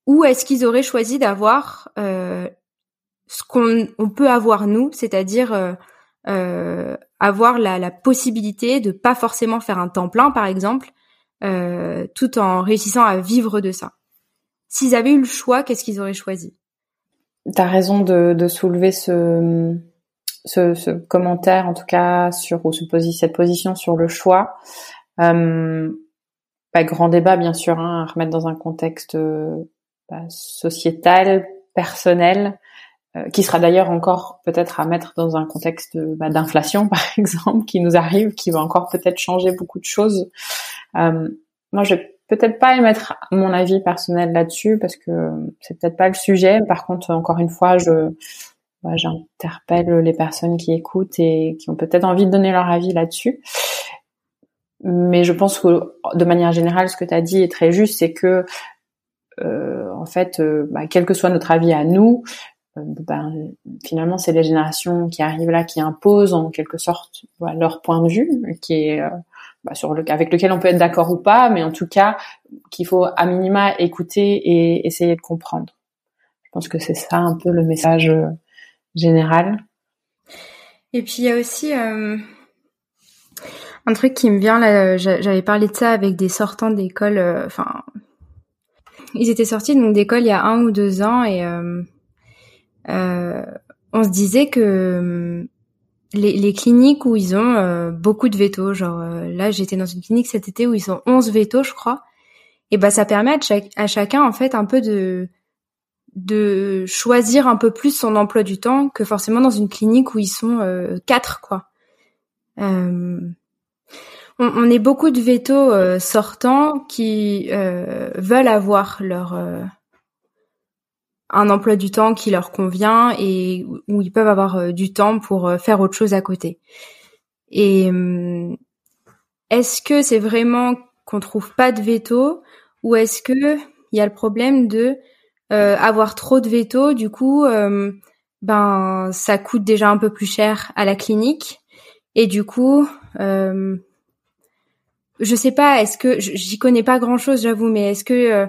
Speaker 4: Ou est-ce qu'ils auraient choisi d'avoir ce qu'on peut avoir nous, c'est-à-dire avoir la, possibilité de pas forcément faire un temps plein, par exemple, tout en réussissant à vivre de ça. S'ils avaient eu le choix, qu'est-ce qu'ils auraient choisi?
Speaker 3: T'as raison de, soulever ce, commentaire, en tout cas, sur ou ce, cette position sur le choix. Euh, pas grand débat, bien sûr, hein, à remettre dans un contexte euh, bah, sociétal, personnel, euh, qui sera d'ailleurs encore peut-être à mettre dans un contexte bah, d'inflation, par exemple, qui nous arrive, qui va encore peut-être changer beaucoup de choses. Euh, moi, je vais peut-être pas émettre mon avis personnel là-dessus parce que c'est peut-être pas le sujet. Par contre, encore une fois, je bah, j'interpelle les personnes qui écoutent et qui ont peut-être envie de donner leur avis là-dessus. Mais je pense que de manière générale, ce que tu as dit est très juste, c'est que euh, en fait, euh, bah, quel que soit notre avis à nous, euh, ben, finalement, c'est les générations qui arrivent là qui imposent en quelque sorte leur point de vue, qui est bah, sur le, avec lequel on peut être d'accord ou pas, mais en tout cas qu'il faut à minima écouter et essayer de comprendre. Je pense que c'est ça un peu le message général.
Speaker 4: Et puis il y a aussi euh, un truc qui me vient là. J'avais parlé de ça avec des sortants d'école. Euh, enfin, ils étaient sortis donc d'école il y a un ou deux ans et euh, on se disait que les, les, cliniques où ils ont beaucoup de vétos, genre là j'étais dans une clinique cet été où ils ont 11 vétos je crois, et bah ça permet à, à chacun en fait un peu de de choisir un peu plus son emploi du temps que forcément dans une clinique où ils sont euh, quatre quoi. Euh, on, est beaucoup de vétos euh, sortants qui veulent avoir leur un emploi du temps qui leur convient et où ils peuvent avoir du temps pour faire autre chose à côté. Et est-ce que c'est vraiment qu'on trouve pas de veto ou est-ce que il y a le problème de euh, avoir trop de veto, du coup, euh, ben ça coûte déjà un peu plus cher à la clinique et du coup, euh, je sais pas, est-ce que j'y connais pas grand chose, j'avoue, mais est-ce que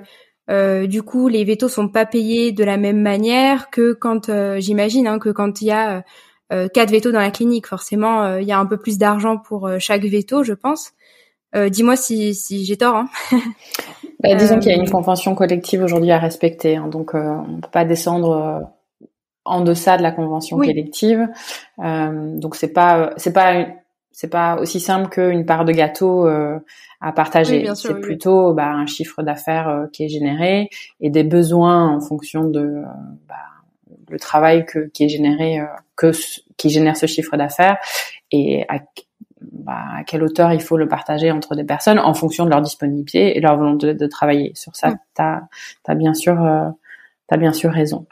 Speaker 4: euh, du coup les vétos sont pas payés de la même manière que quand j'imagine hein, que quand il y a quatre vétos dans la clinique, forcément il y a un peu plus d'argent pour chaque veto, je pense. Dis-moi si, si j'ai tort. Hein.
Speaker 3: Bah, disons qu'il y a une euh, convention collective aujourd'hui à respecter, hein, donc euh, on ne peut pas descendre euh, en deçà de la convention collective. Euh, donc c'est pas c'est pas c'est pas aussi simple qu'une part de gâteau euh, à partager. c'est plutôt bah, un chiffre d'affaires euh, qui est généré et des besoins en fonction de euh, bah, le travail que, qui est généré que qui génère ce chiffre d'affaires et à, bah, à quelle hauteur il faut le partager entre des personnes en fonction de leur disponibilité et leur volonté de, travailler. Sur ça, tu as, bien sûr T'as bien sûr raison.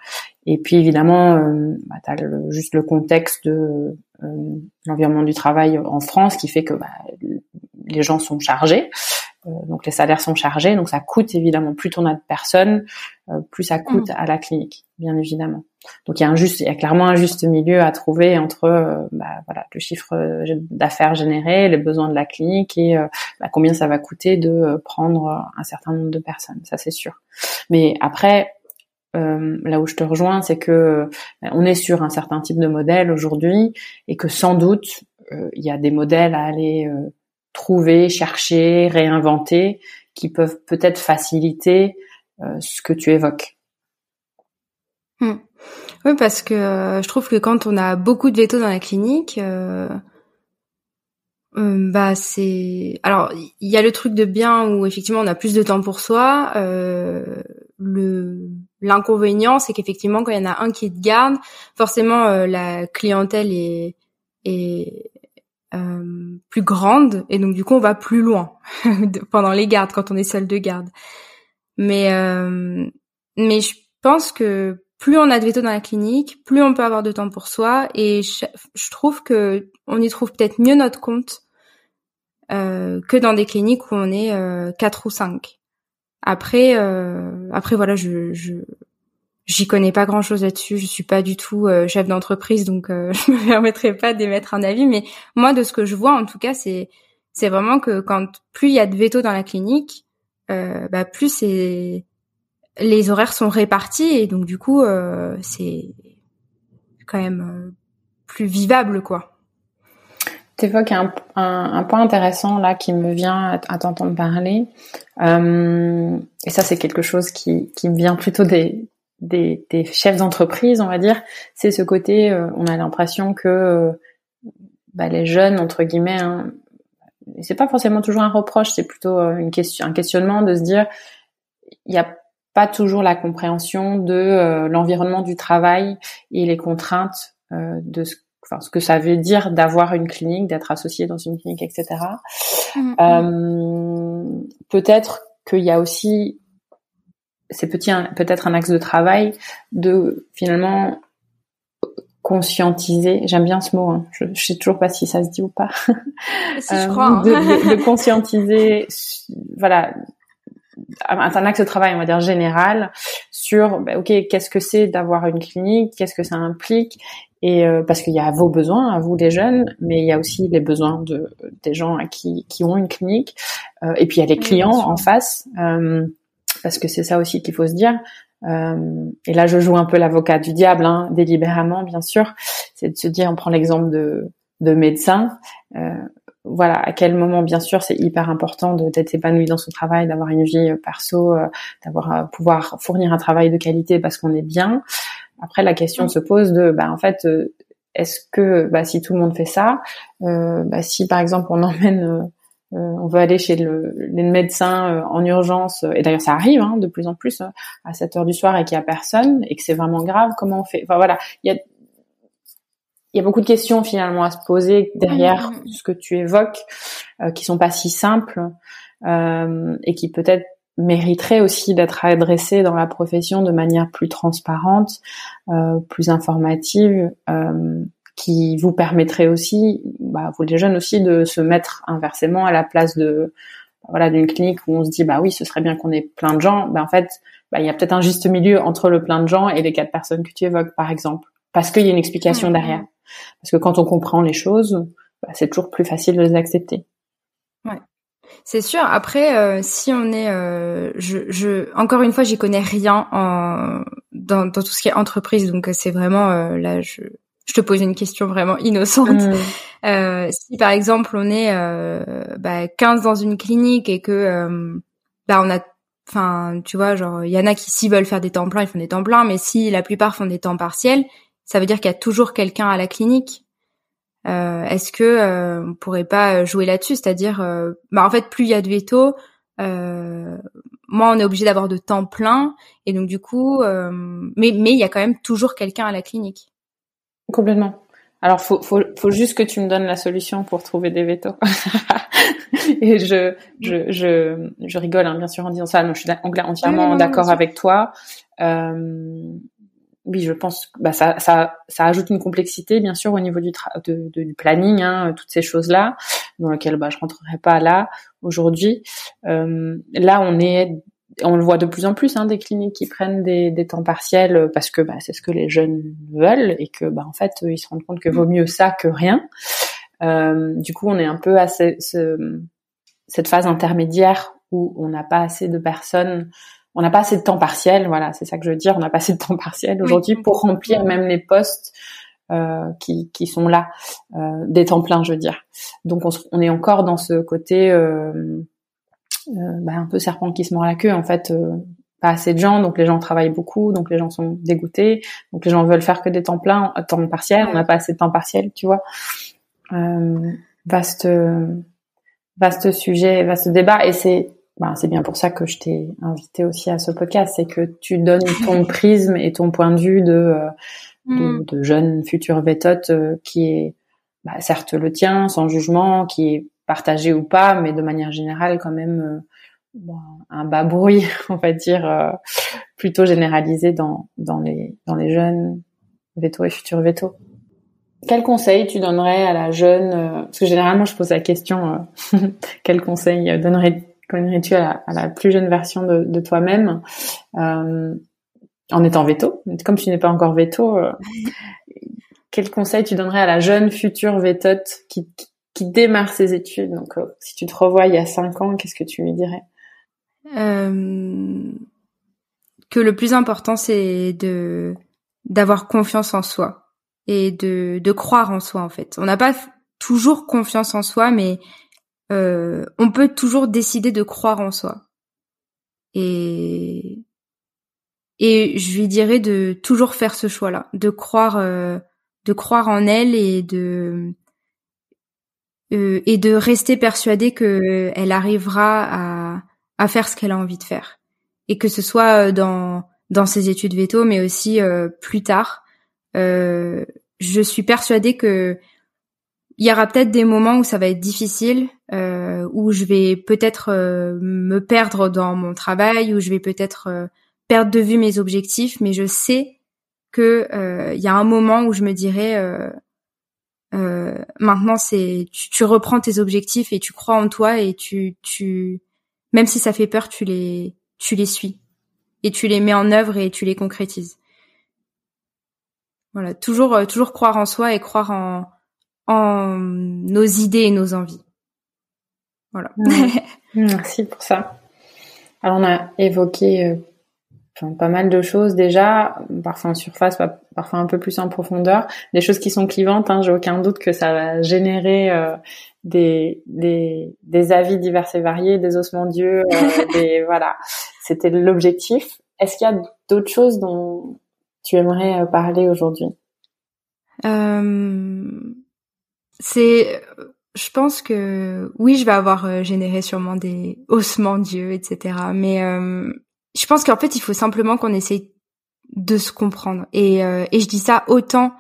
Speaker 3: Et puis évidemment, euh, bah, tu as juste le contexte de euh, l'environnement du travail en France qui fait que bah, les gens sont chargés, euh, donc les salaires sont chargés, donc ça coûte évidemment plus ton as de personnes, euh, plus ça coûte mmh. à la clinique, bien évidemment. Donc il y a un juste, il y a clairement un juste milieu à trouver entre bah, voilà le chiffre d'affaires généré, les besoins de la clinique et bah, combien ça va coûter de prendre un certain nombre de personnes, ça c'est sûr. Mais après euh, là où je te rejoins, c'est que euh, on est sur un certain type de modèle aujourd'hui et que sans doute euh, il y a des modèles à aller trouver, chercher, réinventer qui peuvent peut-être faciliter ce que tu évoques.
Speaker 4: Hmm. Oui, parce que je trouve que quand on a beaucoup de vétos dans la clinique, bah c'est alors il y a le truc de bien où effectivement on a plus de temps pour soi. le L'inconvénient, c'est qu'effectivement, quand il y en a un qui te garde, forcément, euh, la clientèle est euh, plus grande et donc du coup, on va plus loin pendant les gardes quand on est seul de garde. Mais euh, mais je pense que plus on a de veto dans la clinique, plus on peut avoir de temps pour soi et je, trouve que on y trouve peut-être mieux notre compte que dans des cliniques où on est quatre ou cinq. Après, euh, après voilà, je, je j'y connais pas grand chose là-dessus. Je suis pas du tout euh, chef d'entreprise, donc euh, je me permettrai pas d'émettre un avis. Mais moi, de ce que je vois, en tout cas, c'est c'est vraiment que quand plus il y a de veto dans la clinique, euh, bah plus c'est les horaires sont répartis et donc du coup c'est quand même plus vivable quoi.
Speaker 3: Tu évoques un, un, point intéressant là qui me vient à, t'entendre parler. Euh, et ça, c'est quelque chose qui, qui me vient plutôt des, des, des chefs d'entreprise, on va dire. C'est ce côté, euh, on a l'impression que euh, bah, les jeunes, entre guillemets, hein, c'est pas forcément toujours un reproche, c'est plutôt euh, une question, un questionnement de se dire, il n'y a pas toujours la compréhension de l'environnement du travail et les contraintes de ce enfin ce que ça veut dire d'avoir une clinique, d'être associé dans une clinique, etc. Mm-hmm. Euh, peut-être qu'il y a aussi, c'est peut-être un axe de travail de finalement conscientiser. J'aime bien ce mot. Hein. Je, je sais toujours pas si ça se dit ou pas.
Speaker 4: Si je crois. Hein.
Speaker 3: de, de, conscientiser, voilà, un axe de travail, on va dire général, sur ben, ok, qu'est-ce que c'est d'avoir une clinique, qu'est-ce que ça implique, et euh, parce qu'il y a vos besoins à vous les jeunes, mais il y a aussi les besoins de des gens qui qui ont une clinique, euh, et puis il y a les clients en face, euh, parce que c'est ça aussi qu'il faut se dire. et là, je joue un peu l'avocat du diable, hein, délibérément, bien sûr. C'est de se dire, on prend l'exemple de de médecins voilà à quel moment bien sûr c'est hyper important d'être épanoui dans son travail d'avoir une vie euh, perso euh, d'avoir euh, pouvoir fournir un travail de qualité parce qu'on est bien après la question se pose de bah en fait est-ce que bah, si tout le monde fait ça bah, si par exemple on emmène on veut aller chez le, les médecins en urgence, et d'ailleurs ça arrive hein, de plus en plus à 7 heures du soir et qu'il y a personne et que c'est vraiment grave. Comment on fait? Enfin voilà, il y a il y a beaucoup de questions finalement à se poser derrière ce que tu évoques, euh, qui sont pas si simples euh, et qui peut-être mériteraient aussi d'être adressées dans la profession de manière plus transparente, euh, plus informative, euh, qui vous permettrait aussi, bah, vous les jeunes aussi, de se mettre inversement à la place de voilà d'une clinique où on se dit bah oui ce serait bien qu'on ait plein de gens, bah en fait bah, il y a peut-être un juste milieu entre le plein de gens et les quatre personnes que tu évoques par exemple parce qu'il y a une explication mm-hmm. derrière. Parce que quand on comprend les choses, bah, c'est toujours plus facile de les accepter.
Speaker 4: Ouais. C'est sûr. Après, euh, si on est, euh, je, je, encore une fois, j'y connais rien en, dans, dans, tout ce qui est entreprise, donc c'est vraiment euh, là, je, je te pose une question vraiment innocente. Mm. Euh, si par exemple on est bah, 15 dans une clinique et que bah on a enfin tu vois genre il y en a qui s'ils veulent faire des temps pleins ils font des temps pleins mais si la plupart font des temps partiels ça veut dire qu'il y a toujours quelqu'un à la clinique. Euh, Est-ce que euh, on pourrait pas jouer là-dessus, c'est-à-dire, euh, bah en fait, plus il y a de veto, euh, moi on est obligé d'avoir de temps plein, et donc du coup, euh, mais mais il y a quand même toujours quelqu'un à la clinique.
Speaker 3: Complètement. Alors faut, faut faut juste que tu me donnes la solution pour trouver des vétos. et je je je je rigole hein, bien sûr en disant ça. Non, je suis entièrement d'accord avec toi. Euh, oui, je pense que bah, ça, ça, ça ajoute une complexité, bien sûr, au niveau du, de, du planning, hein, toutes ces choses-là, dans lesquelles bah, je rentrerai pas là aujourd'hui. Euh, là, on est, on le voit de plus en plus, hein, des cliniques qui prennent des, des temps partiels parce que bah, c'est ce que les jeunes veulent et que, bah, en fait, ils se rendent compte que vaut mieux ça que rien. Euh, du coup, on est un peu à ce, ce, cette phase intermédiaire où on n'a pas assez de personnes on n'a pas assez de temps partiel, voilà, c'est ça que je veux dire, on n'a pas assez de temps partiel aujourd'hui pour remplir même les postes euh, qui, qui sont là, euh, des temps pleins, je veux dire. Donc on, on est encore dans ce côté euh, euh bah, un peu serpent qui se mord la queue, en fait, euh, pas assez de gens, donc les gens travaillent beaucoup, donc les gens sont dégoûtés, donc les gens veulent faire que des temps pleins, temps partiel, on n'a pas assez de temps partiel, tu vois. vaste, vaste sujet, vaste débat, et c'est ben, c'est bien pour ça que je t'ai invité aussi à ce podcast, c'est que tu donnes ton prisme et ton point de vue de, euh, de, mm. de jeune futur vétote euh, qui est bah, certes le tien, sans jugement, qui est partagé ou pas, mais de manière générale quand même euh, un bas bruit, on va dire, plutôt généralisé dans, dans, les, dans les jeunes vétos et futurs vétos. Quel conseil tu donnerais à la jeune, parce que généralement je pose la question, quel conseil donnerais connaîtrais-tu à, la plus jeune version de, de toi-même euh, en étant veto? Comme tu n'es pas encore veto, euh, quel conseil tu donnerais à la jeune future vétote qui, qui, démarre ses études Donc, euh, si tu te revois il y a cinq ans, qu'est-ce que tu lui dirais?
Speaker 4: Euh, Que le plus important, c'est de d'avoir confiance en soi et de, de croire en soi en fait. On n'a pas toujours confiance en soi, mais euh, on peut toujours décider de croire en soi. Et et je lui dirais de toujours faire ce choix-là, de croire, de croire en elle et de euh, et de rester persuadée que elle arrivera à à faire ce qu'elle a envie de faire et que ce soit dans dans ses études veto, mais aussi plus tard. je suis persuadée que il y aura peut-être des moments où ça va être difficile, euh, où je vais peut-être euh, me perdre dans mon travail, où je vais peut-être euh, perdre de vue mes objectifs, mais je sais que il y a un moment où je me dirai maintenant c'est tu, tu, reprends tes objectifs et tu crois en toi et tu tu même si ça fait peur tu les tu les suis et tu les mets en œuvre et tu les concrétises. Voilà, toujours toujours croire en soi et croire en en nos idées et nos envies. Voilà.
Speaker 3: Merci pour ça. Alors on a évoqué euh, enfin, pas mal de choses déjà, parfois en surface, parfois un peu plus en profondeur, des choses qui sont clivantes. Hein, J'ai aucun doute que ça va générer euh, des, des, des avis divers et variés, des ossements d'yeux, euh, des voilà. C'était l'objectif. Est-ce qu'il y a d'autres choses dont tu aimerais parler aujourd'hui?
Speaker 4: Euh c'est, je pense que oui, je vais avoir euh, généré sûrement des ossements d'yeux, etc. Mais euh, je pense qu'en fait, il faut simplement qu'on essaye de se comprendre. Et, euh, et je dis ça autant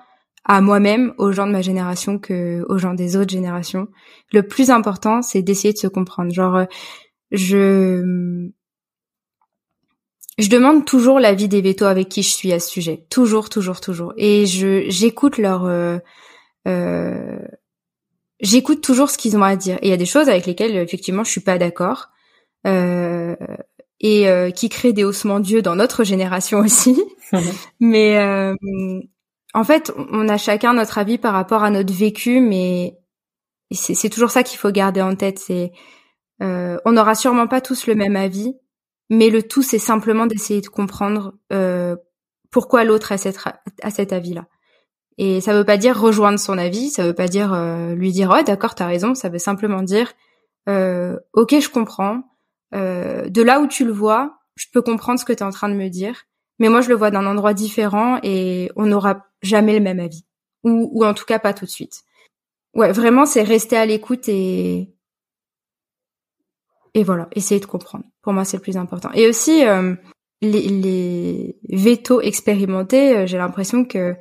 Speaker 4: à moi-même, aux gens de ma génération, que aux gens des autres générations. Le plus important, c'est d'essayer de se comprendre. Genre, je je demande toujours l'avis des vétos avec qui je suis à ce sujet, toujours, toujours, toujours. Et je j'écoute leur euh, j'écoute toujours ce qu'ils ont à dire. Et il y a des choses avec lesquelles effectivement je suis pas d'accord euh, et euh, qui créent des haussements d'yeux dans notre génération aussi. mais euh, en fait, on a chacun notre avis par rapport à notre vécu, mais c'est toujours ça qu'il faut garder en tête. C'est euh, on n'aura sûrement pas tous le même avis, mais le tout c'est simplement d'essayer de comprendre euh, pourquoi l'autre a, cette, a cet avis-là. Et ça veut pas dire rejoindre son avis, ça veut pas dire euh, lui dire oh d'accord t'as raison, ça veut simplement dire euh, ok je comprends, euh, de là où tu le vois, je peux comprendre ce que tu es en train de me dire, mais moi je le vois d'un endroit différent et on n'aura jamais le même avis, ou, ou en tout cas pas tout de suite. Ouais, vraiment, c'est rester à l'écoute et et voilà, essayer de comprendre. Pour moi, c'est le plus important. Et aussi euh, les, les vétos expérimentés, euh, j'ai l'impression que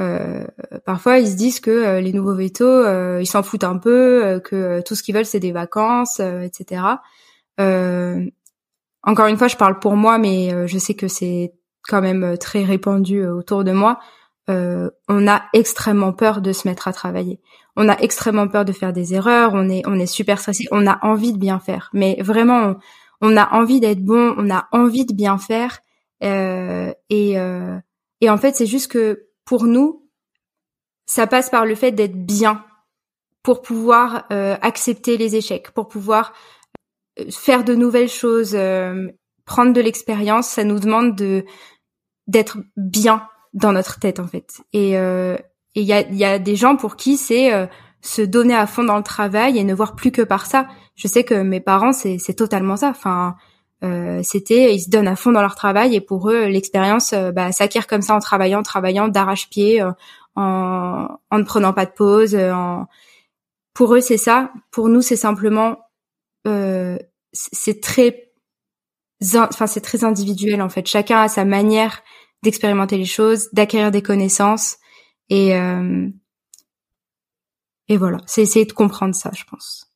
Speaker 4: euh, parfois ils se disent que les nouveaux vétos, ils s'en foutent un peu, que tout ce qu'ils veulent c'est des vacances, etc. encore une fois, je parle pour moi, mais je sais que c'est quand même très répandu autour de moi. on a extrêmement peur de se mettre à travailler. On a extrêmement peur de faire des erreurs, on est on est super stressé, on a envie de bien faire, mais vraiment on, a envie d'être bon, on a envie de bien faire. Euh, et euh, et en fait c'est juste que pour nous ça passe par le fait d'être bien pour pouvoir euh, accepter les échecs, pour pouvoir faire de nouvelles choses, prendre de l'expérience, ça nous demande de d'être bien dans notre tête en fait et et il y a, y a des gens pour qui c'est euh, se donner à fond dans le travail et ne voir plus que par ça. Je sais que mes parents, c'est, c'est totalement ça. Enfin, euh, c'était, ils se donnent à fond dans leur travail et pour eux, l'expérience euh, bah, s'acquiert comme ça en travaillant, en travaillant d'arrache-pied, euh, en, en ne prenant pas de pause. En... Pour eux, c'est ça. Pour nous, c'est simplement, c'est très, enfin, c'est très individuel en fait. Chacun a sa manière d'expérimenter les choses, d'acquérir des connaissances. Et euh, et voilà, c'est essayer de comprendre ça, je pense.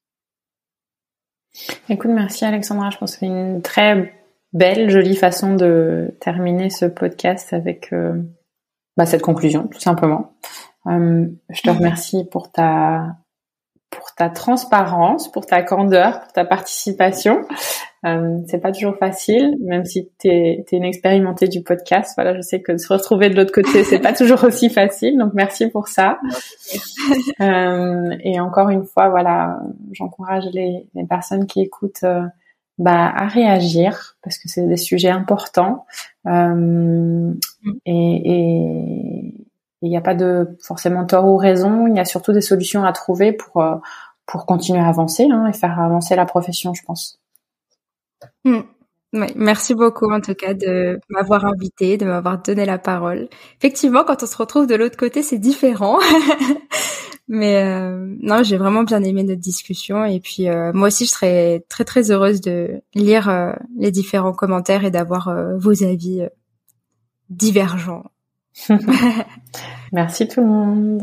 Speaker 3: Écoute, merci Alexandra. Je pense que c'est une très belle, jolie façon de terminer ce podcast avec euh, bah, cette conclusion, tout simplement. Euh, je te remercie pour ta ta transparence, pour ta candeur, pour ta participation. Euh, c'est pas toujours facile, même si tu es, une expérimentée du podcast. Voilà, je sais que se retrouver de l'autre côté, c'est pas toujours aussi facile. Donc merci pour ça. euh, et encore une fois, voilà, j'encourage les, les, personnes qui écoutent euh, bah, à réagir parce que c'est des sujets importants. Euh, et il n'y a pas de forcément tort ou raison. Il y a surtout des solutions à trouver pour euh, pour continuer à avancer hein, et faire avancer la profession, je pense.
Speaker 4: Mm. merci beaucoup en tout cas de m'avoir invité, de m'avoir donné la parole. Effectivement, quand on se retrouve de l'autre côté, c'est différent. Mais euh, non, j'ai vraiment bien aimé notre discussion et puis euh, moi aussi, je serais très très heureuse de lire euh, les différents commentaires et d'avoir vos avis divergents.
Speaker 3: Merci tout le monde.